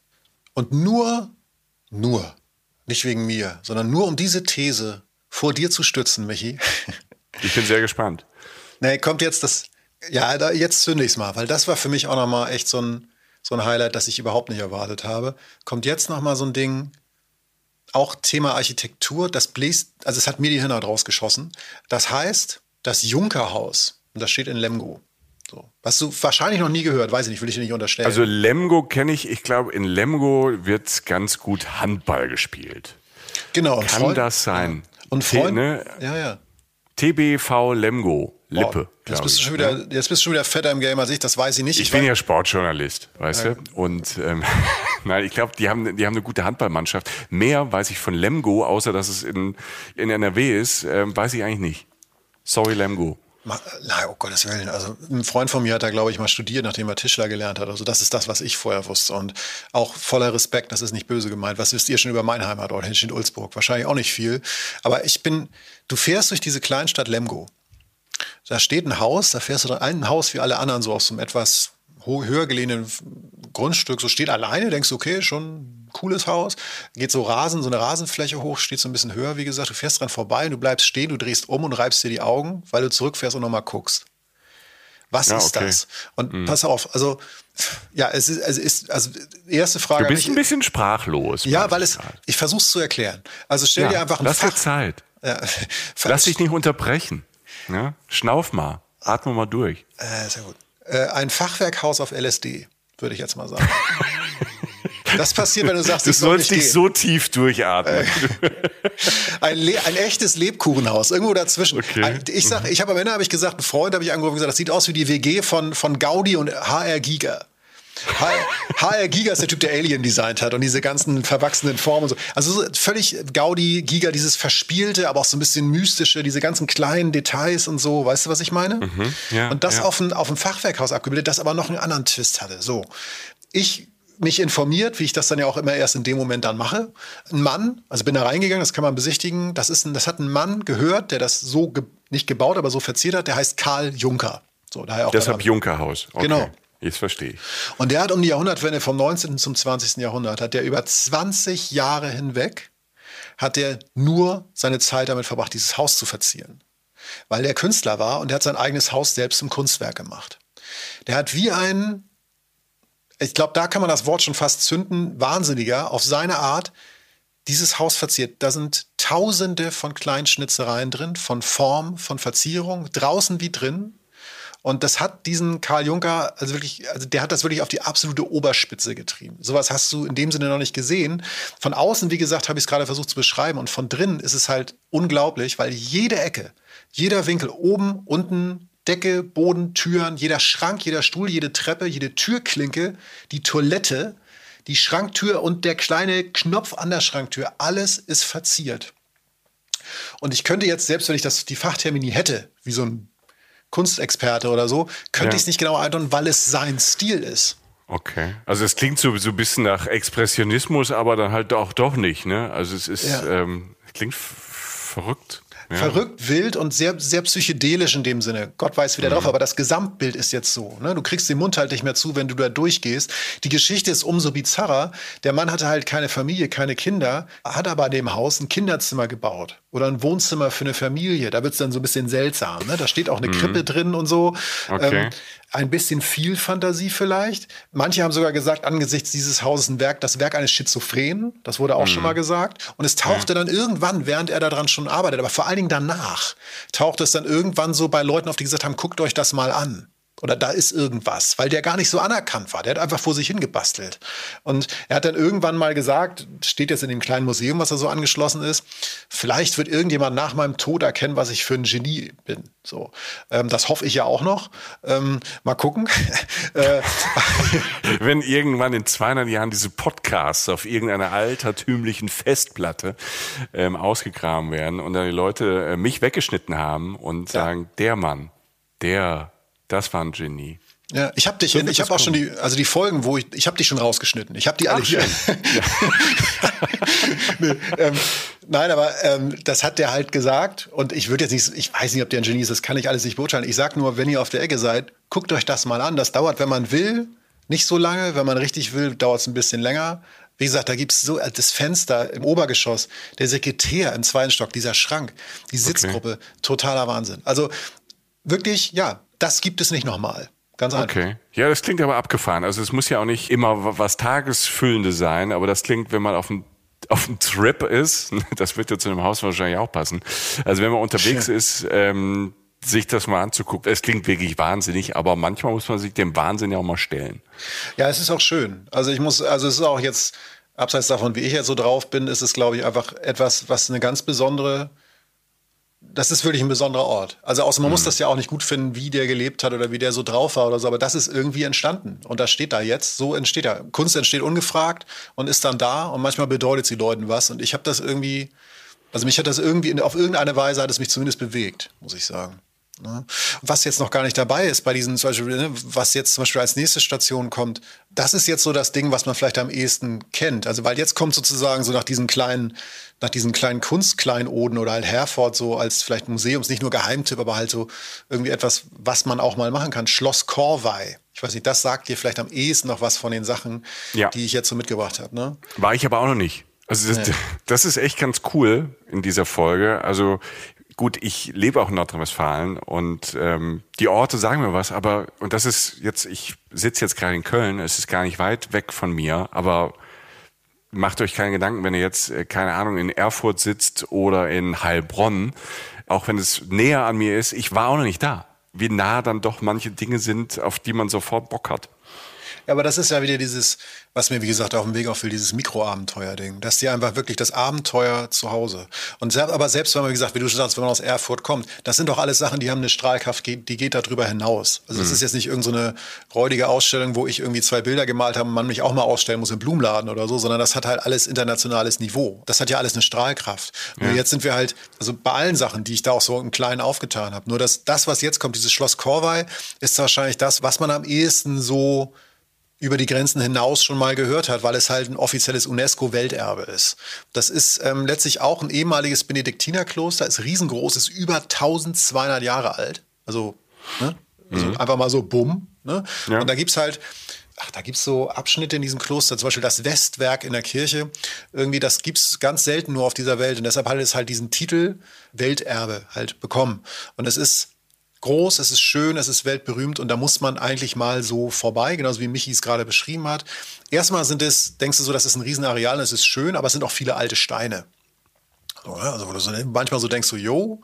Und nur, nur, nicht wegen mir, sondern nur um diese These vor dir zu stützen, Michi. Ich bin sehr gespannt. Nee, kommt jetzt das, ja, da, jetzt zünde ich es mal, weil das war für mich auch nochmal echt so ein, so ein Highlight, das ich überhaupt nicht erwartet habe. Kommt jetzt nochmal so ein Ding auch Thema Architektur, das bläst, also es hat mir die Hirnhaut rausgeschossen. Das heißt, das Junkerhaus, und das steht in Lemgo. So. Hast du wahrscheinlich noch nie gehört, weiß ich nicht, will ich dir nicht unterstellen. Also Lemgo kenne ich, ich glaube, in Lemgo wird ganz gut Handball gespielt. Genau. Kann Freund, das sein? Und Freund, ne? ja, ja. TBV Lemgo. Lippe. Wow, jetzt, bist du schon wieder, ne? jetzt bist du schon wieder fetter im Game als ich, das weiß ich nicht. Ich, ich bin ja Sportjournalist, weißt ja. du? Und ähm, nein, ich glaube, die haben, die haben eine gute Handballmannschaft. Mehr weiß ich von Lemgo, außer dass es in, in NRW ist, ähm, weiß ich eigentlich nicht. Sorry, Lemgo. Nein, oh Gottes Willen. Also ein Freund von mir hat da, glaube ich, mal studiert, nachdem er Tischler gelernt hat. Also das ist das, was ich vorher wusste. Und auch voller Respekt, das ist nicht böse gemeint. Was wisst ihr schon über mein Heimatort, in Ulzburg? Wahrscheinlich auch nicht viel. Aber ich bin, du fährst durch diese Kleinstadt Lemgo. Da steht ein Haus, da fährst du dann ein Haus wie alle anderen, so aus so einem etwas höher gelegenen Grundstück, so steht alleine, denkst du, okay, schon ein cooles Haus, geht so Rasen, so eine Rasenfläche hoch, steht so ein bisschen höher, wie gesagt, du fährst dran vorbei und du bleibst stehen, du drehst um und reibst dir die Augen, weil du zurückfährst und nochmal guckst. Was ja, ist okay. das? Und mhm. pass auf, also ja, es ist, es ist also erste Frage. Du bist ein bisschen sprachlos. Ja, weil es, ich versuche es zu erklären. Also stell ja, dir einfach ein Lass Fach, dir Zeit. Ja, lass dich nicht unterbrechen. Ja? Schnauf mal, atme mal durch. Äh, sehr gut. Äh, ein Fachwerkhaus auf LSD, würde ich jetzt mal sagen. Das passiert, wenn du sagst, du sollst nicht, nicht so tief durchatmen. Äh, ein, ein, echtes Lebkuchenhaus, irgendwo dazwischen. Okay. Ich sag, ich habe am Ende habe ich gesagt, ein Freund habe ich angerufen und gesagt, das sieht aus wie die WG von, von Gaudi und HR Giga. HR Giga ist der Typ, der Alien designt hat und diese ganzen verwachsenen Formen und so. Also so völlig Gaudi, Giga, dieses Verspielte, aber auch so ein bisschen mystische, diese ganzen kleinen Details und so. Weißt du, was ich meine? Mhm, ja, und das ja. auf, ein, auf ein Fachwerkhaus abgebildet, das aber noch einen anderen Twist hatte. So. Ich mich informiert, wie ich das dann ja auch immer erst in dem Moment dann mache. Ein Mann, also bin da reingegangen, das kann man besichtigen. Das ist ein, das hat ein Mann gehört, der das so ge nicht gebaut, aber so verziert hat. Der heißt Karl Juncker. So, daher auch Deshalb Junkerhaus. Okay. Genau. Jetzt verstehe ich. Und der hat um die Jahrhundertwende vom 19. zum 20. Jahrhundert, hat der über 20 Jahre hinweg, hat er nur seine Zeit damit verbracht, dieses Haus zu verzieren. Weil der Künstler war und der hat sein eigenes Haus selbst zum Kunstwerk gemacht. Der hat wie ein, ich glaube, da kann man das Wort schon fast zünden, Wahnsinniger auf seine Art dieses Haus verziert. Da sind tausende von kleinen Schnitzereien drin, von Form, von Verzierung, draußen wie drin. Und das hat diesen Karl Juncker, also wirklich, also der hat das wirklich auf die absolute Oberspitze getrieben. Sowas hast du in dem Sinne noch nicht gesehen. Von außen, wie gesagt, habe ich es gerade versucht zu beschreiben. Und von drinnen ist es halt unglaublich, weil jede Ecke, jeder Winkel, oben, unten, Decke, Boden, Türen, jeder Schrank, jeder Stuhl, jede Treppe, jede Türklinke, die Toilette, die Schranktür und der kleine Knopf an der Schranktür, alles ist verziert. Und ich könnte jetzt, selbst wenn ich das, die Fachtermini hätte, wie so ein Kunstexperte oder so, könnte ja. ich es nicht genau einordnen, weil es sein Stil ist. Okay. Also es klingt so, so ein bisschen nach Expressionismus, aber dann halt auch doch nicht, ne? Also es ist, ja. ähm, klingt verrückt. Ja. Verrückt, wild und sehr, sehr psychedelisch in dem Sinne. Gott weiß wieder mhm. drauf, aber das Gesamtbild ist jetzt so. Ne? Du kriegst den Mund halt nicht mehr zu, wenn du da durchgehst. Die Geschichte ist umso bizarrer. Der Mann hatte halt keine Familie, keine Kinder, hat aber in dem Haus ein Kinderzimmer gebaut oder ein Wohnzimmer für eine Familie. Da wird es dann so ein bisschen seltsam. Ne? Da steht auch eine mhm. Krippe drin und so. Okay. Ähm, ein bisschen viel Fantasie vielleicht. Manche haben sogar gesagt, angesichts dieses Hauses ein Werk, das Werk eines Schizophrenen. Das wurde auch mhm. schon mal gesagt. Und es tauchte mhm. dann irgendwann, während er daran schon arbeitet, aber vor allen Dingen danach, tauchte es dann irgendwann so bei Leuten auf, die gesagt haben, guckt euch das mal an oder da ist irgendwas, weil der gar nicht so anerkannt war. Der hat einfach vor sich hingebastelt. Und er hat dann irgendwann mal gesagt, steht jetzt in dem kleinen Museum, was er so angeschlossen ist, vielleicht wird irgendjemand nach meinem Tod erkennen, was ich für ein Genie bin. So, ähm, das hoffe ich ja auch noch. Ähm, mal gucken. Äh, Wenn irgendwann in 200 Jahren diese Podcasts auf irgendeiner altertümlichen Festplatte ähm, ausgegraben werden und dann die Leute äh, mich weggeschnitten haben und ja. sagen, der Mann, der das war ein Genie. Ja, ich habe dich, so ich habe auch schon die, also die Folgen, wo ich, ich habe dich schon rausgeschnitten. Ich habe die alle Ach, hier. nee, ähm, nein, aber ähm, das hat der halt gesagt. Und ich würde jetzt nicht, ich weiß nicht, ob der ein Genie ist, das kann ich alles nicht beurteilen. Ich sag nur, wenn ihr auf der Ecke seid, guckt euch das mal an. Das dauert, wenn man will, nicht so lange. Wenn man richtig will, dauert es ein bisschen länger. Wie gesagt, da gibt's so äh, das Fenster im Obergeschoss, der Sekretär im zweiten Stock, dieser Schrank, die Sitzgruppe, okay. totaler Wahnsinn. Also wirklich, ja, das gibt es nicht nochmal. Ganz einfach. Okay. Ja, das klingt aber abgefahren. Also es muss ja auch nicht immer was Tagesfüllendes sein, aber das klingt, wenn man auf ein auf dem Trip ist, das wird ja zu einem Haus wahrscheinlich auch passen. Also wenn man unterwegs Schön. ist, ähm, sich das mal anzugucken. Es klingt wirklich wahnsinnig, aber manchmal muss man sich dem Wahnsinn ja auch mal stellen. Ja, es ist auch schön. Also ich muss, also es ist auch jetzt, abseits davon, wie ich jetzt so drauf bin, ist es, glaube ich, einfach etwas, was eine ganz besondere das ist wirklich ein besonderer Ort. Also außer man mhm. muss das ja auch nicht gut finden, wie der gelebt hat oder wie der so drauf war oder so, aber das ist irgendwie entstanden und das steht da jetzt. So entsteht er. Kunst entsteht ungefragt und ist dann da und manchmal bedeutet sie Leuten was und ich habe das irgendwie, also mich hat das irgendwie auf irgendeine Weise hat es mich zumindest bewegt, muss ich sagen. Ne? Was jetzt noch gar nicht dabei ist bei diesen, zum Beispiel, ne, was jetzt zum Beispiel als nächste Station kommt, das ist jetzt so das Ding, was man vielleicht am ehesten kennt. Also, weil jetzt kommt sozusagen so nach diesen kleinen, nach diesen kleinen Kunstkleinoden oder halt Herford so als vielleicht Museums, nicht nur Geheimtipp, aber halt so irgendwie etwas, was man auch mal machen kann. Schloss Corvey. Ich weiß nicht, das sagt dir vielleicht am ehesten noch was von den Sachen, ja. die ich jetzt so mitgebracht habe. Ne? War ich aber auch noch nicht. Also das, nee. das, ist echt ganz cool in dieser Folge. Also gut, ich lebe auch in Nordrhein-Westfalen und ähm, die Orte sagen mir was, aber und das ist jetzt, ich sitze jetzt gerade in Köln, es ist gar nicht weit weg von mir, aber macht euch keine Gedanken, wenn ihr jetzt, äh, keine Ahnung, in Erfurt sitzt oder in Heilbronn, auch wenn es näher an mir ist, ich war auch noch nicht da. Wie nah dann doch manche Dinge sind, auf die man sofort Bock hat. Ja, aber das ist ja wieder dieses, was mir, wie gesagt, auf dem Weg auch will, dieses Mikroabenteuer-Ding. Das ist ja einfach wirklich das Abenteuer zu Hause. Und selbst, aber selbst wenn man, wie gesagt, wie du schon sagst, wenn man aus Erfurt kommt, das sind doch alles Sachen, die haben eine Strahlkraft, die geht darüber hinaus. Also es mhm. ist jetzt nicht irgendeine so räudige Ausstellung, wo ich irgendwie zwei Bilder gemalt habe und man mich auch mal ausstellen muss im Blumenladen oder so, sondern das hat halt alles internationales Niveau. Das hat ja alles eine Strahlkraft. Ja. Nur jetzt sind wir halt, also bei allen Sachen, die ich da auch so im Kleinen aufgetan habe, nur dass das, was jetzt kommt, dieses Schloss Corvey, ist wahrscheinlich das, was man am ehesten so über die Grenzen hinaus schon mal gehört hat, weil es halt ein offizielles UNESCO-Welterbe ist. Das ist ähm, letztlich auch ein ehemaliges Benediktinerkloster, ist riesengroß, ist über 1200 Jahre alt. Also, ne? also mhm. einfach mal so bumm. Ne? Ja. Und da gibt's halt, ach, da gibt's so Abschnitte in diesem Kloster, zum Beispiel das Westwerk in der Kirche. Irgendwie, das gibt's ganz selten nur auf dieser Welt. Und deshalb hat es halt diesen Titel Welterbe halt bekommen. Und es ist groß, es ist schön, es ist weltberühmt und da muss man eigentlich mal so vorbei, genauso wie Michi es gerade beschrieben hat. Erstmal sind es, denkst du so, das ist ein Riesenareal, es ist schön, aber es sind auch viele alte Steine. Also wo du so manchmal so denkst, so, yo,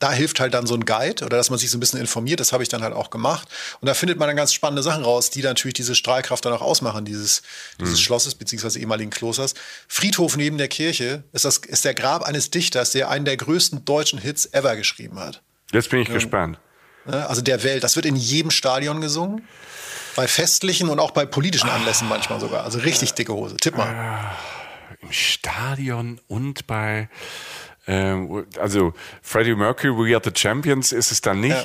da hilft halt dann so ein Guide oder dass man sich so ein bisschen informiert. Das habe ich dann halt auch gemacht. Und da findet man dann ganz spannende Sachen raus, die natürlich diese Strahlkraft dann auch ausmachen, dieses, mhm. dieses Schlosses beziehungsweise ehemaligen Klosters. Friedhof neben der Kirche ist, das, ist der Grab eines Dichters, der einen der größten deutschen Hits ever geschrieben hat. Jetzt bin ich ähm, gespannt. Ne? Also der Welt. Das wird in jedem Stadion gesungen. Bei festlichen und auch bei politischen Anlässen manchmal sogar. Also richtig dicke Hose. Tipp mal. Äh, Im Stadion und bei ähm, also Freddie Mercury, We Are the Champions ist es dann nicht.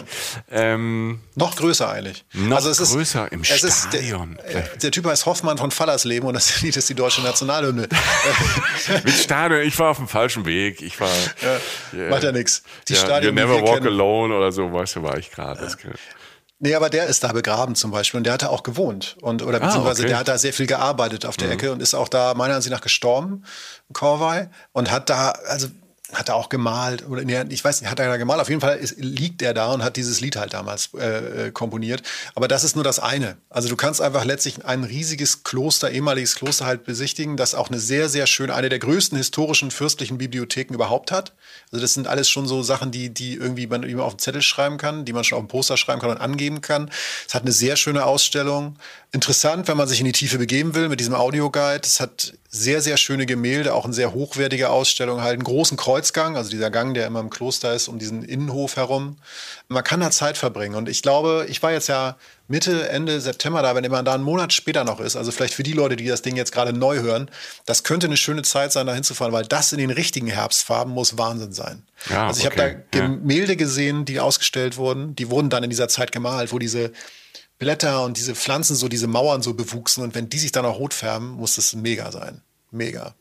Ja. Ähm, noch größer eigentlich. Noch also es größer ist, im Stadion. Der, der, Typ heißt Hoffmann von Fallersleben und das Lied ist die deutsche Nationalhymne. Mit Stadion, ich war auf dem falschen Weg. Ich war. Ja, yeah. Macht ja nichts. Die ja, Stadion. You never walk kennen, alone oder so, weißt du, war ich gerade. Ja. Nee, aber der ist da begraben zum Beispiel und der hat da auch gewohnt und oder ah, beziehungsweise ah, okay. der hat da sehr viel gearbeitet auf der mhm. Ecke und ist auch da meiner Ansicht nach gestorben, Corvey, und hat da, also hat er auch gemalt oder nee, ich weiß nicht, hat er da gemalt? Auf jeden Fall ist, liegt er da und hat dieses Lied halt damals äh, äh, komponiert. Aber das ist nur das eine. Also du kannst einfach letztlich ein riesiges Kloster, ehemaliges Kloster halt besichtigen, das auch eine sehr, sehr schöne, eine der größten historischen fürstlichen Bibliotheken überhaupt hat. Also das sind alles schon so Sachen, die, die irgendwie man immer auf den Zettel schreiben kann, die man schon auf dem Poster schreiben kann und angeben kann. Es hat eine sehr schöne Ausstellung. Interessant, wenn man sich in die Tiefe begeben will mit diesem Audioguide. Es hat sehr, sehr schöne Gemälde, auch eine sehr hochwertige Ausstellung, halt einen großen Kreuzgang, also dieser Gang, der immer im Kloster ist, um diesen Innenhof herum. Man kann da Zeit verbringen. Und ich glaube, ich war jetzt ja Mitte, Ende September da, wenn man da einen Monat später noch ist, also vielleicht für die Leute, die das Ding jetzt gerade neu hören, das könnte eine schöne Zeit sein, da hinzufahren, weil das in den richtigen Herbstfarben muss Wahnsinn sein. Ja, also ich okay. habe da Gemälde ja. gesehen, die ausgestellt wurden, die wurden dann in dieser Zeit gemalt, wo diese Blätter und diese Pflanzen so diese Mauern so bewuchsen und wenn die sich dann auch rot färben, muss das mega sein. Mega.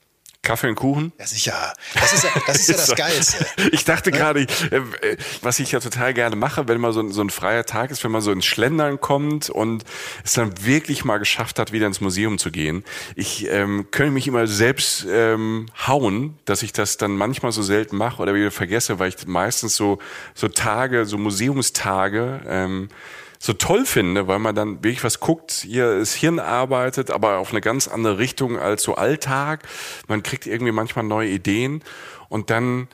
Kaffee und Kuchen? Ja, sicher. Das ist ja das, ist ja das Geilste. Ich dachte gerade, äh, äh, was ich ja total gerne mache, wenn mal so ein, so ein freier Tag ist, wenn man so ins Schlendern kommt und es dann wirklich mal geschafft hat, wieder ins Museum zu gehen. Ich ähm, könnte mich immer selbst ähm, hauen, dass ich das dann manchmal so selten mache oder wieder vergesse, weil ich meistens so, so Tage, so Museumstage, ähm, so toll finde, weil man dann wirklich was guckt, hier das Hirn arbeitet, aber auf eine ganz andere Richtung als so Alltag. Man kriegt irgendwie manchmal neue Ideen und dann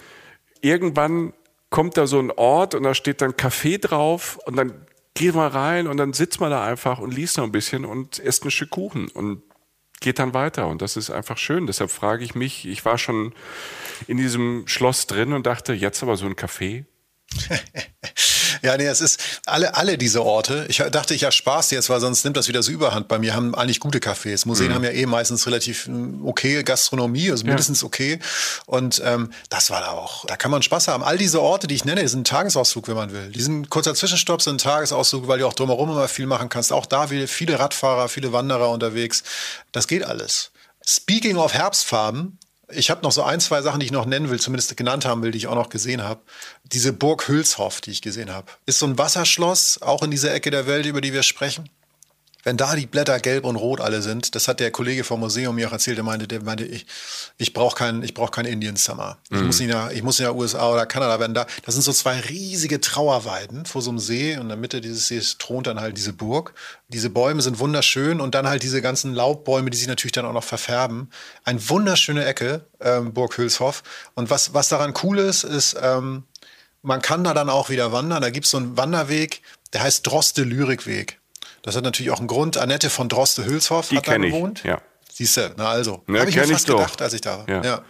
irgendwann kommt da so ein Ort und da steht dann Kaffee drauf und dann geht man rein und dann sitzt man da einfach und liest noch ein bisschen und isst ein Stück Kuchen und geht dann weiter und das ist einfach schön. Deshalb frage ich mich, ich war schon in diesem Schloss drin und dachte, jetzt aber so ein Kaffee. ja, nee, es ist alle, alle diese Orte. Ich dachte, ich Spaß jetzt, weil sonst nimmt das wieder so Überhand bei mir. Haben eigentlich gute Cafés. Museen mhm. haben ja eh meistens relativ hm, okay Gastronomie, also mindestens ja. okay. Und ähm, das war da auch. Da kann man Spaß haben. All diese Orte, die ich nenne, sind ein Tagesausflug, wenn man will. Die sind kurzer Zwischenstopp, sind ein Tagesausflug, weil du auch drumherum immer viel machen kannst. Auch da viele Radfahrer, viele Wanderer unterwegs. Das geht alles. Speaking of Herbstfarben, ich habe noch so ein, zwei Sachen, die ich noch nennen will, zumindest genannt haben will, die ich auch noch gesehen habe. Diese Burg Hülshoff, die ich gesehen habe, ist so ein Wasserschloss, auch in dieser Ecke der Welt, über die wir sprechen wenn da die Blätter gelb und rot alle sind, das hat der Kollege vom Museum mir auch erzählt, der meinte, der meinte, ich, ich brauche kein, ich brauche kein Indian Summer. Ich mhm. muss in ja, ich muss in der USA oder Kanada werden da. Das sind so zwei riesige Trauerweiden vor so einem See und in der Mitte dieses Sees thront dann halt diese Burg. Diese Bäume sind wunderschön und dann halt diese ganzen Laubbäume, die sich natürlich dann auch noch verfärben. Ein wunderschöne Ecke, ähm, Burg Hülshoff. Und was, was daran cool ist, ist, ähm, man kann da dann auch wieder wandern. Da gibt es so einen Wanderweg, der heißt Droste Lyrikweg. Das hat natürlich auch einen Grund. Annette von Droste-Hülshoff hat da gewohnt. Ich, ja. Siehst du, na also. Ne, habe ich mir fast ich gedacht, als ich da war. Ja. ja.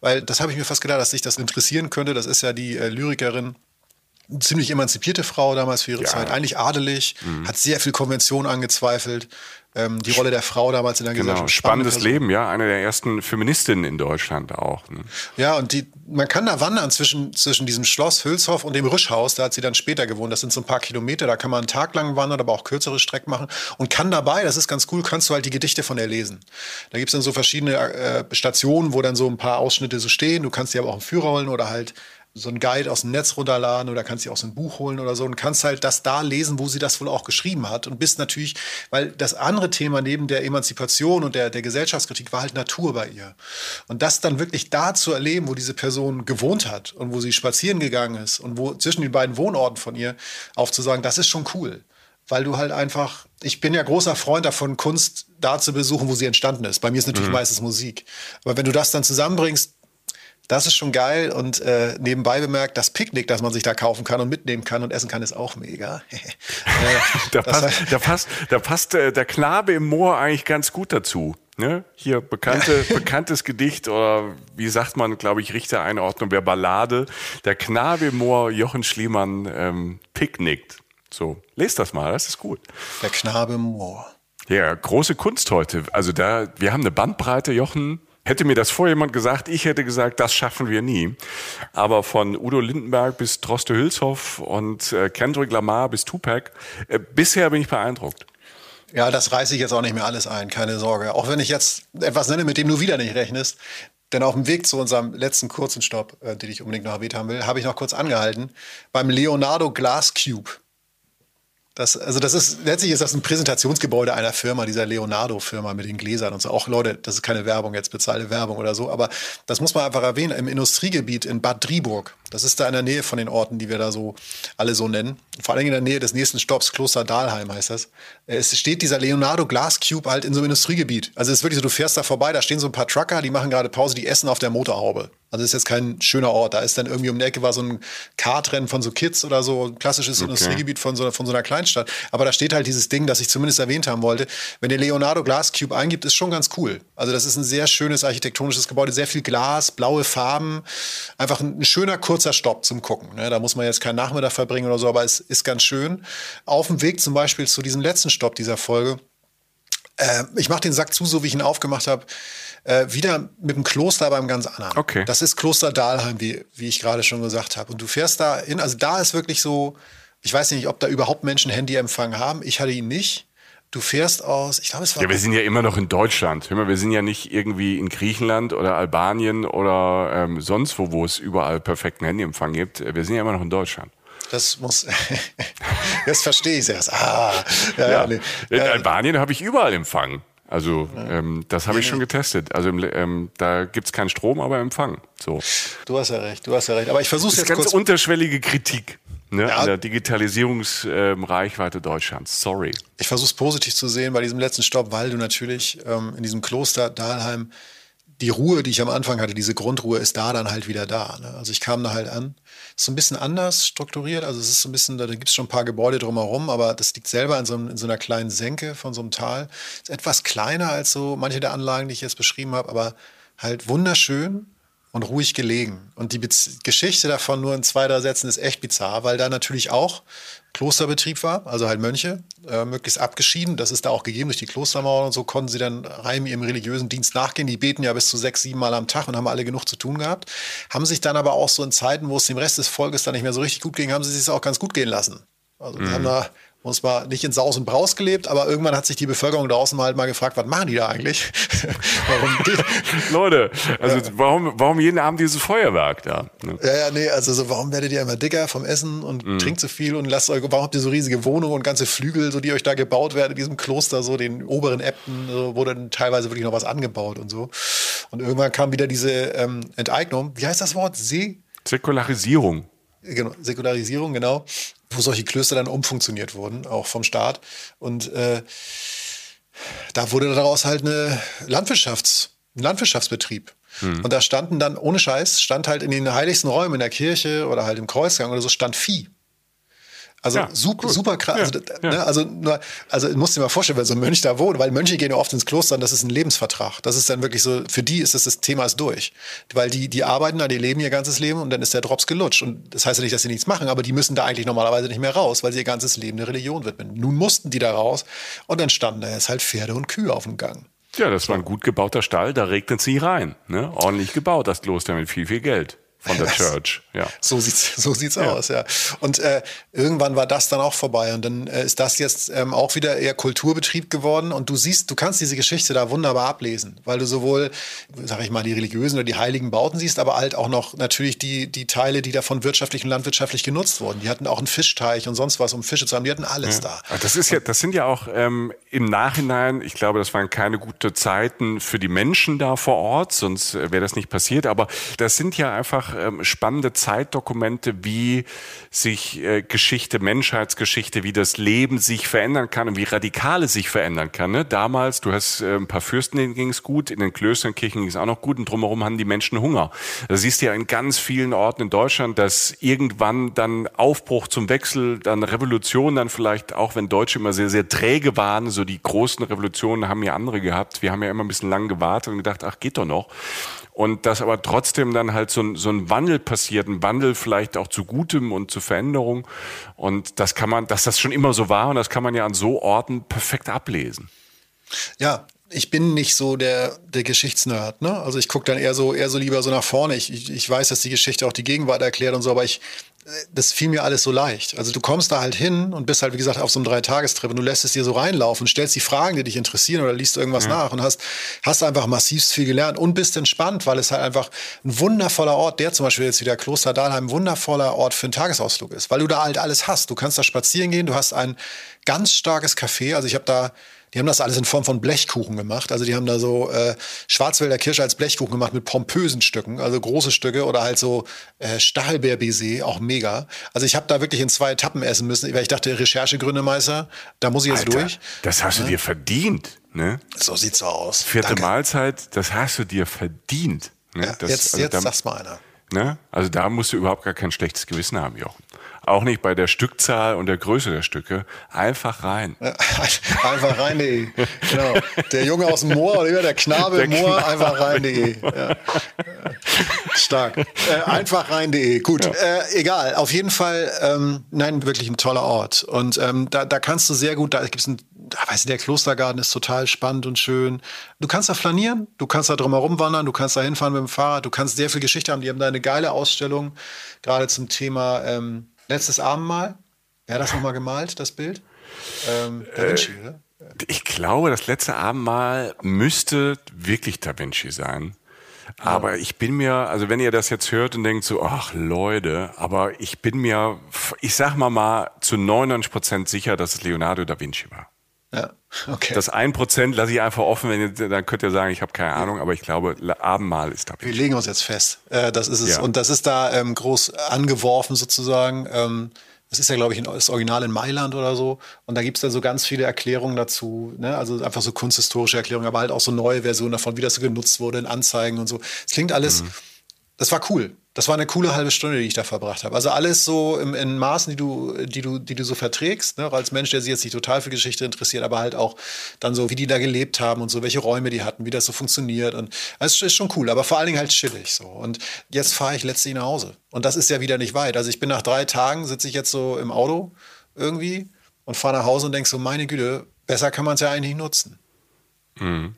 Weil das habe ich mir fast gedacht, dass sich das interessieren könnte. Das ist ja die äh, Lyrikerin ziemlich emanzipierte Frau damals für ihre ja. Zeit, eigentlich adelig, mhm. hat sehr viel Konvention angezweifelt, ähm, die Rolle der Frau damals in der genau. Gesellschaft. Spannendes Person. Leben, ja, eine der ersten Feministinnen in Deutschland auch. Ne? Ja, und die, man kann da wandern zwischen, zwischen diesem Schloss Hülshoff und dem Rüschhaus, da hat sie dann später gewohnt, das sind so ein paar Kilometer, da kann man einen Tag lang wandern, aber auch kürzere Strecken machen und kann dabei, das ist ganz cool, kannst du halt die Gedichte von ihr lesen. Da gibt es dann so verschiedene äh, Stationen, wo dann so ein paar Ausschnitte so stehen, du kannst dir aber auch einen Führer holen oder halt so ein Guide aus dem Netz runterladen oder kannst dir auch so ein Buch holen oder so und kannst halt das da lesen, wo sie das wohl auch geschrieben hat und bist natürlich, weil das andere Thema neben der Emanzipation und der, der Gesellschaftskritik war halt Natur bei ihr. Und das dann wirklich da zu erleben, wo diese Person gewohnt hat und wo sie spazieren gegangen ist und wo zwischen den beiden Wohnorten von ihr aufzusagen, das ist schon cool. Weil du halt einfach, ich bin ja großer Freund davon, Kunst da zu besuchen, wo sie entstanden ist. Bei mir ist natürlich mhm. meistens Musik. Aber wenn du das dann zusammenbringst, das ist schon geil und äh, nebenbei bemerkt, das Picknick, das man sich da kaufen kann und mitnehmen kann und essen kann, ist auch mega. Äh, da, passt, da, passt, da passt äh, der Knabe im Moor eigentlich ganz gut dazu. Ne? Hier bekannte, bekanntes Gedicht oder wie sagt man, glaube ich, Richter Einordnung wäre Ballade. Der Knabe im Moor, Jochen Schliemann, ähm, picknickt. So, lest das mal, das ist gut. Der Knabe im Moor. Ja, große Kunst heute. Also da, wir haben eine Bandbreite, Jochen, Hätte mir das vorher jemand gesagt, ich hätte gesagt, das schaffen wir nie. Aber von Udo Lindenberg bis Droste Hülshoff und äh, Kendrick Lamar bis Tupac, äh, bisher bin ich beeindruckt. Ja, das reiße ich jetzt auch nicht mehr alles ein, keine Sorge. Auch wenn ich jetzt etwas nenne, mit dem du wieder nicht rechnest. Denn auf dem Weg zu unserem letzten kurzen Stopp, äh, den ich unbedingt noch erwähnt haben will, habe ich noch kurz angehalten beim Leonardo Glass Cube. Das, also das ist, letztlich ist das ein Präsentationsgebäude einer Firma, dieser Leonardo-Firma mit den Gläsern und so. Auch Leute, das ist keine Werbung, jetzt bezahlte Werbung oder so, aber das muss man einfach erwähnen, im Industriegebiet in Bad Driburg, das ist da in der Nähe von den Orten, die wir da so alle so nennen, vor allem in der Nähe des nächsten Stopps, Kloster Dahlheim heißt das. Es steht dieser Leonardo Glass Cube halt in so einem Industriegebiet. Also es ist wirklich so, du fährst da vorbei, da stehen so ein paar Trucker, die machen gerade Pause, die essen auf der Motorhaube. Also ist jetzt kein schöner Ort. Da ist dann irgendwie um die Ecke war so ein Kartrennen von so Kids oder so, ein klassisches okay. Industriegebiet von so, von so einer Kleinstadt. Aber da steht halt dieses Ding, das ich zumindest erwähnt haben wollte. Wenn der Leonardo Glass Cube eingibt, ist schon ganz cool. Also das ist ein sehr schönes architektonisches Gebäude, sehr viel Glas, blaue Farben. Einfach ein, ein schöner kurzer Stopp zum Gucken. Ne? Da muss man jetzt keinen Nachmittag verbringen oder so, aber es ist ganz schön. Auf dem Weg zum Beispiel zu diesem letzten Stopp dieser Folge. Äh, ich mache den Sack zu, so wie ich ihn aufgemacht habe äh, wieder mit dem Kloster beim ganz anderen. Okay. Das ist Kloster Dahlheim, wie, wie ich gerade schon gesagt habe. Und du fährst da hin, also da ist wirklich so, ich weiß nicht, ob da überhaupt Menschen Handyempfang haben. Ich hatte ihn nicht. Du fährst aus, ich glaube, es war. Ja, wir sind ja immer noch in Deutschland. Hör mal, wir sind ja nicht irgendwie in Griechenland oder Albanien oder ähm, sonst wo, wo es überall perfekten Handyempfang gibt. Wir sind ja immer noch in Deutschland. Das muss, das verstehe ich erst. Ah, ja, ja. Nee. In äh, Albanien habe ich überall Empfang. Also ähm, das habe ich schon getestet. Also ähm, da gibt's keinen Strom, aber Empfang. So. Du hast ja recht, du hast ja recht. Aber ich versuche jetzt ganz kurz. unterschwellige Kritik. ne, ja. an der Digitalisierungsreichweite äh, Deutschlands. Sorry. Ich versuche es positiv zu sehen bei diesem letzten Stopp, weil du natürlich ähm, in diesem Kloster Dahlheim die Ruhe, die ich am Anfang hatte, diese Grundruhe ist da dann halt wieder da. Ne? Also ich kam da halt an. So ein bisschen anders strukturiert. Also es ist so ein bisschen, da gibt es schon ein paar Gebäude drumherum, aber das liegt selber in so, in so, einer kleinen Senke von so einem Tal. Ist etwas kleiner als so manche der Anlagen, die ich jetzt beschrieben habe, aber halt wunderschön und ruhig gelegen. Und die Bez Geschichte davon nur in zwei, drei Sätzen ist echt bizarr, weil da natürlich auch Klosterbetrieb war, also halt Mönche, äh, möglichst abgeschieden. Das ist da auch gegeben durch die Klostermauern und so konnten sie dann rein ihrem religiösen Dienst nachgehen. Die beten ja bis zu sechs, sieben Mal am Tag und haben alle genug zu tun gehabt. Haben sich dann aber auch so in Zeiten, wo es dem Rest des Volkes dann nicht mehr so richtig gut ging, haben sie sich auch ganz gut gehen lassen. Also die mhm. haben da und zwar nicht in Saus und Braus gelebt, aber irgendwann hat sich die Bevölkerung draußen halt mal gefragt, was machen die da eigentlich? warum Leute, also ja. warum, warum jeden Abend dieses Feuerwerk da? Ne? Ja, ja, nee, also so, warum werdet ihr immer dicker vom Essen und mhm. trinkt so viel und lasst euch, warum habt ihr so riesige Wohnungen und ganze Flügel, so die euch da gebaut werden in diesem Kloster, so den oberen Äbten, so, wurde dann teilweise wirklich noch was angebaut und so. Und irgendwann kam wieder diese ähm, Enteignung. Wie heißt das Wort? See? Säkularisierung. Genau, Säkularisierung, genau wo solche Klöster dann umfunktioniert wurden, auch vom Staat. Und äh, da wurde daraus halt eine Landwirtschafts-, ein Landwirtschaftsbetrieb. Hm. Und da standen dann, ohne Scheiß, stand halt in den heiligsten Räumen in der Kirche oder halt im Kreuzgang oder so, stand Vieh. Also ja, super, cool. super krass. Also, ja, ne, also, also musst dir mal vorstellen, wenn so ein Mönch da wohnt, weil Mönche gehen ja oft ins Kloster und das ist ein Lebensvertrag. Das ist dann wirklich so, für die ist das, das Thema ist durch. Weil die, die arbeiten da, die leben ihr ganzes Leben und dann ist der Drops gelutscht. Und das heißt ja nicht, dass sie nichts machen, aber die müssen da eigentlich normalerweise nicht mehr raus, weil sie ihr ganzes Leben eine Religion widmen. Nun mussten die da raus und dann standen da jetzt halt Pferde und Kühe auf dem Gang. Ja, das war ein gut gebauter Stall, da regnet sie rein. Ne? Ordentlich gebaut, das Kloster mit viel, viel Geld von der Church. Ja. So sieht's, so sieht's ja. aus, ja. Und äh, irgendwann war das dann auch vorbei und dann äh, ist das jetzt ähm, auch wieder eher Kulturbetrieb geworden und du siehst, du kannst diese Geschichte da wunderbar ablesen, weil du sowohl, sag ich mal, die religiösen oder die heiligen Bauten siehst, aber halt auch noch natürlich die, die Teile, die davon wirtschaftlich und landwirtschaftlich genutzt wurden. Die hatten auch einen Fischteich und sonst was, um Fische zu haben. Die hatten alles ja. da. Das ist ja, das sind ja auch ähm, im Nachhinein, ich glaube, das waren keine guten Zeiten für die Menschen da vor Ort, sonst äh, wäre das nicht passiert. Aber das sind ja einfach ähm, spannende Zeitdokumente, wie sich äh, Geschichte, Menschheitsgeschichte, wie das Leben sich verändern kann und wie radikal es sich verändern kann. Ne? Damals, du hast äh, ein paar Fürsten, denen ging es gut, in den Klöstern, Kirchen ging es auch noch gut und drumherum haben die Menschen Hunger. Da siehst du ja in ganz vielen Orten in Deutschland, dass irgendwann dann Aufbruch zum Wechsel, dann Revolution, dann vielleicht auch, wenn Deutsche immer sehr, sehr träge waren, so die großen Revolutionen haben ja andere gehabt. Wir haben ja immer ein bisschen lang gewartet und gedacht, ach, geht doch noch und dass aber trotzdem dann halt so so ein Wandel passiert, ein Wandel vielleicht auch zu Gutem und zu Veränderung. Und das kann man, dass das schon immer so war und das kann man ja an so Orten perfekt ablesen. Ja, ich bin nicht so der, der Geschichtsnerd, ne? Also ich gucke dann eher so, eher so lieber so nach vorne. Ich, ich weiß, dass die Geschichte auch die Gegenwart erklärt und so, aber ich, das fiel mir alles so leicht. Also du kommst da halt hin und bist halt, wie gesagt, auf so einem Dreitagestrip und du lässt es dir so reinlaufen, stellst die Fragen, die dich interessieren oder liest irgendwas ja. nach und hast, hast einfach massivst viel gelernt und bist entspannt, weil es halt einfach ein wundervoller Ort, der zum Beispiel jetzt wieder Kloster Dahlheim, ein wundervoller Ort für einen Tagesausflug ist, weil du da halt alles hast. Du kannst da spazieren gehen, du hast ein ganz starkes Café. Also ich habe da die haben das alles in Form von Blechkuchen gemacht. Also die haben da so äh, Schwarzwälder Kirsche als Blechkuchen gemacht mit pompösen Stücken, also große Stücke oder halt so äh, Stahlbeerbaiser, auch mega. Also ich habe da wirklich in zwei Etappen essen müssen, weil ich dachte, Recherchegründe, Meister, da muss ich jetzt Alter, durch. Das hast du dir verdient, ne? So sieht's so aus. Vierte Danke. Mahlzeit, das hast du dir verdient. Ne? Ja, das, jetzt also jetzt da, sag's mal einer. Ne? Also da musst du überhaupt gar kein schlechtes Gewissen haben, Jochen. Auch nicht bei der Stückzahl und der Größe der Stücke. Einfach rein. einfach rein.de. Genau. Der Junge aus dem Moor oder der Knabe im Moor, einfach rein.de. Ja. Stark. Äh, einfach rein.de. Gut, ja. äh, egal. Auf jeden Fall, ähm, nein, wirklich ein toller Ort. Und ähm, da, da kannst du sehr gut, da gibt es ein weiß nicht, der Klostergarten ist total spannend und schön. Du kannst da flanieren, du kannst da drumherum wandern, du kannst da hinfahren mit dem Fahrrad, du kannst sehr viel Geschichte haben. Die haben da eine geile Ausstellung, gerade zum Thema ähm, Letztes Abendmahl. Wer hat das nochmal gemalt, das Bild? Ähm, da Vinci, äh, oder? Ich glaube, das letzte Abendmahl müsste wirklich Da Vinci sein. Aber ich bin mir, also wenn ihr das jetzt hört und denkt so, ach Leute, aber ich bin mir, ich sag mal mal zu 99 Prozent sicher, dass es Leonardo da Vinci war. Ja, okay. Das 1% lasse ich einfach offen, wenn ihr, dann könnt ihr sagen, ich habe keine Ahnung, aber ich glaube, Abendmahl ist da. Wir legen uns jetzt fest. Äh, das ist es. Ja. Und das ist da ähm, groß angeworfen sozusagen. Ähm, Das ist ja, glaube ich, das Original in Mailand oder so. Und da gibt es dann so ganz viele Erklärungen dazu. Ne? Also einfach so kunsthistorische Erklärungen, aber halt auch so neue Versionen davon, wie das so genutzt wurde in Anzeigen und so. Es klingt alles, mhm. das war cool das war eine coole halbe Stunde, die ich da verbracht habe. Also alles so im, in Maßen, die du, die du, die du so verträgst, ne? als Mensch, der sich jetzt nicht total für Geschichte interessiert, aber halt auch dann so, wie die da gelebt haben und so, welche Räume die hatten, wie das so funktioniert. Und das ist schon cool, aber vor allen Dingen halt chillig so. Und jetzt fahre ich letztlich nach Hause. Und das ist ja wieder nicht weit. Also ich bin nach drei Tagen, sitze ich jetzt so im Auto irgendwie und fahre nach Hause und denke so, meine Güte, besser kann man es ja eigentlich nutzen. Mhm.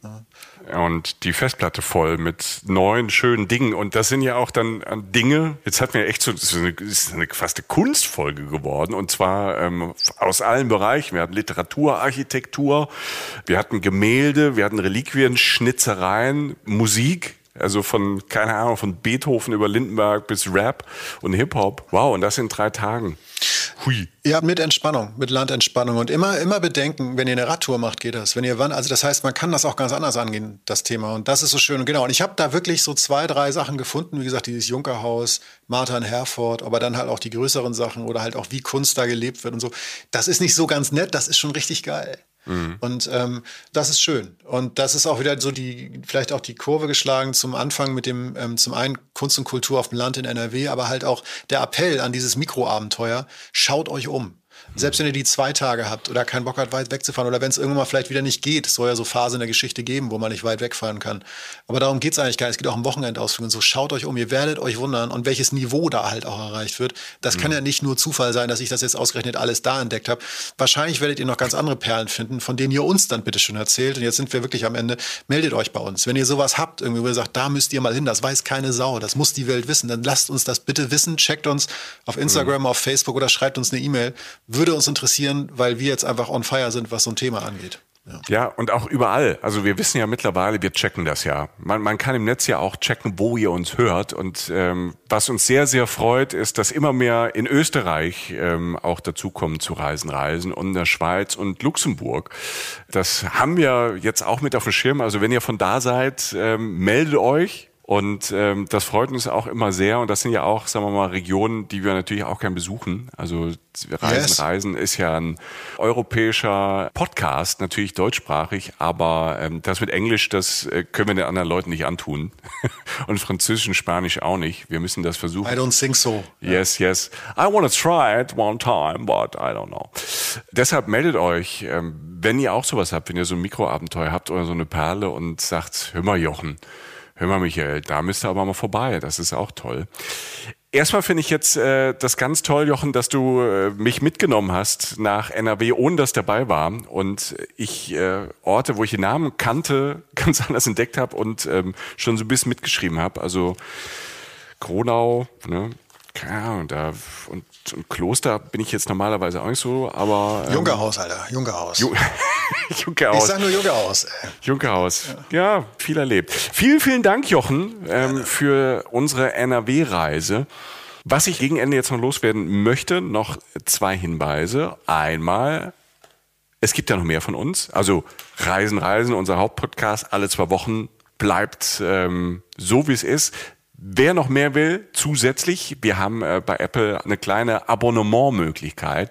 Und die Festplatte voll mit neuen, schönen Dingen. Und das sind ja auch dann Dinge, jetzt hat mir echt so, ist eine, ist eine fast eine Kunstfolge geworden. Und zwar ähm, aus allen Bereichen. Wir hatten Literatur, Architektur, wir hatten Gemälde, wir hatten Reliquien, Schnitzereien, Musik. Also von, keine Ahnung, von Beethoven über Lindenberg bis Rap und Hip-Hop. Wow, und das in drei Tagen. Hui. Ja, mit Entspannung, mit Landentspannung und immer, immer bedenken, wenn ihr eine Radtour macht, geht das. Wenn ihr wann, also das heißt, man kann das auch ganz anders angehen, das Thema. Und das ist so schön. Und genau. Und ich habe da wirklich so zwei, drei Sachen gefunden. Wie gesagt, dieses Junkerhaus, Martha in Herford, aber dann halt auch die größeren Sachen oder halt auch wie Kunst da gelebt wird und so. Das ist nicht so ganz nett, das ist schon richtig geil. Mhm. Und ähm, das ist schön. Und das ist auch wieder so die, vielleicht auch die Kurve geschlagen zum Anfang mit dem, ähm, zum einen Kunst und Kultur auf dem Land in NRW, aber halt auch der Appell an dieses Mikroabenteuer. Schaut euch um. Selbst wenn ihr die zwei Tage habt oder keinen Bock habt, weit wegzufahren oder wenn es irgendwann mal vielleicht wieder nicht geht, es soll ja so Phasen in der Geschichte geben, wo man nicht weit wegfahren kann. Aber darum geht es eigentlich gar nicht. Es geht auch um Wochenendausflüge und so. Schaut euch um, ihr werdet euch wundern und welches Niveau da halt auch erreicht wird. Das mhm. kann ja nicht nur Zufall sein, dass ich das jetzt ausgerechnet alles da entdeckt habe. Wahrscheinlich werdet ihr noch ganz andere Perlen finden, von denen ihr uns dann bitte schon erzählt. Und jetzt sind wir wirklich am Ende. Meldet euch bei uns. Wenn ihr sowas habt, irgendwie, wo ihr sagt, da müsst ihr mal hin, das weiß keine Sau, das muss die Welt wissen, dann lasst uns das bitte wissen. Checkt uns auf Instagram, mhm. auf Facebook oder schreibt uns eine E-Mail. Würde uns interessieren, weil wir jetzt einfach on fire sind, was so ein Thema angeht. Ja. ja. und auch überall. Also wir wissen ja mittlerweile, wir checken das ja. Man, man kann im Netz ja auch checken, wo ihr uns hört. Und ähm, was uns sehr, sehr freut, ist, dass immer mehr in Österreich ähm, auch dazukommen zu Reisen, Reisen und in der Schweiz und Luxemburg. Das haben wir jetzt auch mit auf dem Schirm. Also wenn ihr von da seid, ähm, meldet euch. Und ähm, das freut uns auch immer sehr. Und das sind ja auch, sagen wir mal, Regionen, die wir natürlich auch gern besuchen. Also Reisen, yes. Reisen ist ja ein europäischer Podcast, natürlich deutschsprachig, aber ähm, das mit Englisch, das äh, können wir den anderen Leuten nicht antun. und Französisch und Spanisch auch nicht. Wir müssen das versuchen. I don't think so. Yes, yes. I want to try it one time, but I don't know. Deshalb meldet euch, ähm, wenn ihr auch sowas habt, wenn ihr so ein Mikroabenteuer habt oder so eine Perle und sagt, hör mal Jochen, hör mal Michael, da müsst ihr aber mal vorbei, das ist auch toll. Erstmal finde ich jetzt äh, das ganz toll, Jochen, dass du äh, mich mitgenommen hast nach NRW, ohne dass dabei war. Und ich äh, Orte, wo ich den Namen kannte, ganz anders entdeckt habe und ähm, schon so ein bisschen mitgeschrieben habe. Also Kronau, ne? Ja, und da und, und Kloster bin ich jetzt normalerweise auch nicht so, aber. Ähm, Junkerhaus, Alter, Junkerhaus. Ju Junkerhaus. Ich sag nur Junkerhaus. Junkerhaus. Ja. ja, viel erlebt. Vielen, vielen Dank, Jochen, ähm, für unsere NRW-Reise. Was ich gegen Ende jetzt noch loswerden möchte, noch zwei Hinweise. Einmal, es gibt ja noch mehr von uns. Also Reisen, Reisen, unser Hauptpodcast alle zwei Wochen bleibt ähm, so, wie es ist. Wer noch mehr will, zusätzlich, wir haben äh, bei Apple eine kleine Abonnementmöglichkeit.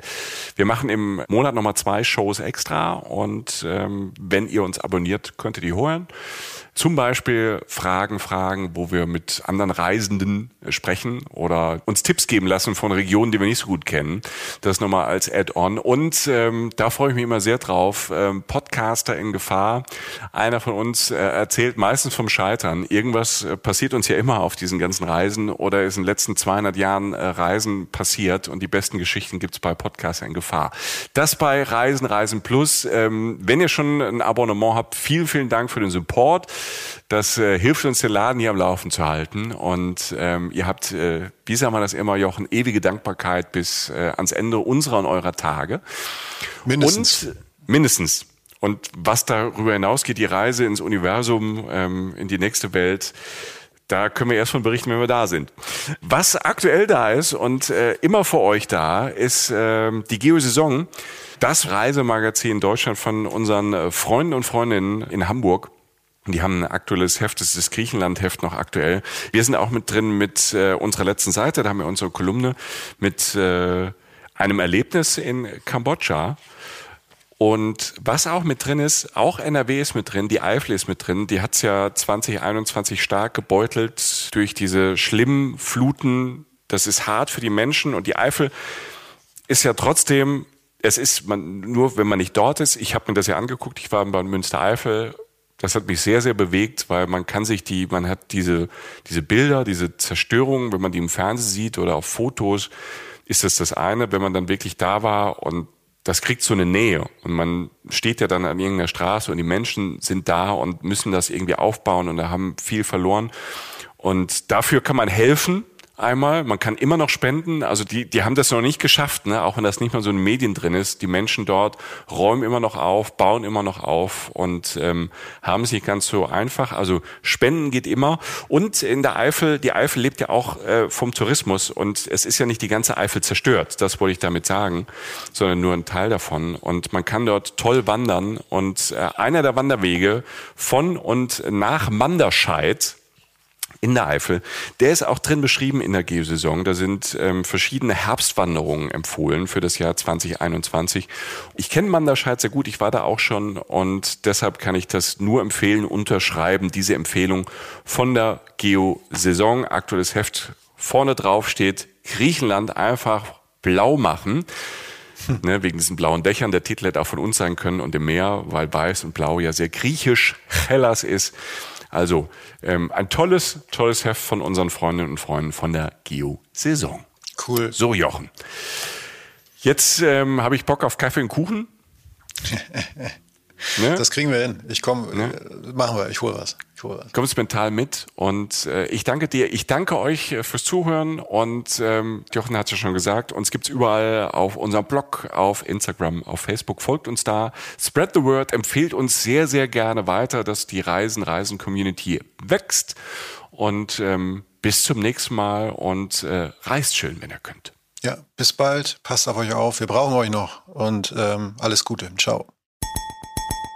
Wir machen im Monat nochmal zwei Shows extra und ähm, wenn ihr uns abonniert, könnt ihr die holen. Zum Beispiel Fragen, Fragen, wo wir mit anderen Reisenden sprechen oder uns Tipps geben lassen von Regionen, die wir nicht so gut kennen. Das nochmal als Add-on. Und ähm, da freue ich mich immer sehr drauf. Ähm, Podcaster in Gefahr. Einer von uns äh, erzählt meistens vom Scheitern. Irgendwas äh, passiert uns ja immer auf diesen ganzen Reisen oder ist in den letzten 200 Jahren äh, Reisen passiert und die besten Geschichten gibt's bei Podcaster in Gefahr. Das bei Reisen, Reisen Plus. Ähm, wenn ihr schon ein Abonnement habt, vielen, vielen Dank für den Support. Das äh, hilft uns, den Laden hier am Laufen zu halten. Und ähm, ihr habt, äh, wie sagen wir das immer, Jochen, ewige Dankbarkeit bis äh, ans Ende unserer und eurer Tage. Mindestens. Und, mindestens. Und was darüber hinausgeht, die Reise ins Universum, ähm, in die nächste Welt, da können wir erst von berichten, wenn wir da sind. Was aktuell da ist und äh, immer für euch da, ist äh, die Geosaison, das Reisemagazin Deutschland von unseren äh, Freunden und Freundinnen in Hamburg. Die haben ein aktuelles Heft, das ist das Griechenland-Heft noch aktuell. Wir sind auch mit drin mit äh, unserer letzten Seite, da haben wir unsere Kolumne mit äh, einem Erlebnis in Kambodscha. Und was auch mit drin ist, auch NRW ist mit drin, die Eifel ist mit drin. Die hat es ja 2021 stark gebeutelt durch diese schlimmen Fluten. Das ist hart für die Menschen. Und die Eifel ist ja trotzdem, es ist man, nur, wenn man nicht dort ist. Ich habe mir das ja angeguckt. Ich war bei Münster-Eifel. Das hat mich sehr, sehr bewegt, weil man kann sich die, man hat diese, diese Bilder, diese Zerstörungen, wenn man die im Fernsehen sieht oder auf Fotos, ist das das eine. Wenn man dann wirklich da war und das kriegt so eine Nähe und man steht ja dann an irgendeiner Straße und die Menschen sind da und müssen das irgendwie aufbauen und da haben viel verloren und dafür kann man helfen einmal. Man kann immer noch spenden. Also die, die haben das noch nicht geschafft, ne? auch wenn das nicht mal so in den Medien drin ist. Die Menschen dort räumen immer noch auf, bauen immer noch auf und ähm, haben es nicht ganz so einfach. Also spenden geht immer. Und in der Eifel, die Eifel lebt ja auch äh, vom Tourismus und es ist ja nicht die ganze Eifel zerstört. Das wollte ich damit sagen, sondern nur ein Teil davon. Und man kann dort toll wandern. Und äh, einer der Wanderwege von und nach Manderscheid in der Eifel. Der ist auch drin beschrieben in der Geosaison. Da sind ähm, verschiedene Herbstwanderungen empfohlen für das Jahr 2021. Ich kenne Manderscheid sehr gut, ich war da auch schon und deshalb kann ich das nur empfehlen, unterschreiben, diese Empfehlung von der Geosaison. Aktuelles Heft vorne drauf steht Griechenland einfach blau machen. Hm. Ne, wegen diesen blauen Dächern. Der Titel hätte auch von uns sein können und dem Meer, weil weiß und blau ja sehr griechisch Hellas ist. Also ähm, ein tolles, tolles Heft von unseren Freundinnen und Freunden von der Geo-Saison. Cool. So, Jochen. Jetzt ähm, habe ich Bock auf Kaffee und Kuchen. Ne? Das kriegen wir hin. Ich komme, ne? Machen wir, ich hole was. Ich hol was. Kommst mental mit und äh, ich danke dir. Ich danke euch äh, fürs Zuhören und ähm, Jochen hat es ja schon gesagt, uns gibt's überall auf unserem Blog, auf Instagram, auf Facebook. Folgt uns da, spread the word, empfehlt uns sehr, sehr gerne weiter, dass die Reisen, Reisen-Community wächst und ähm, bis zum nächsten Mal und äh, reist schön, wenn ihr könnt. Ja, bis bald. Passt auf euch auf. Wir brauchen euch noch und ähm, alles Gute. Ciao.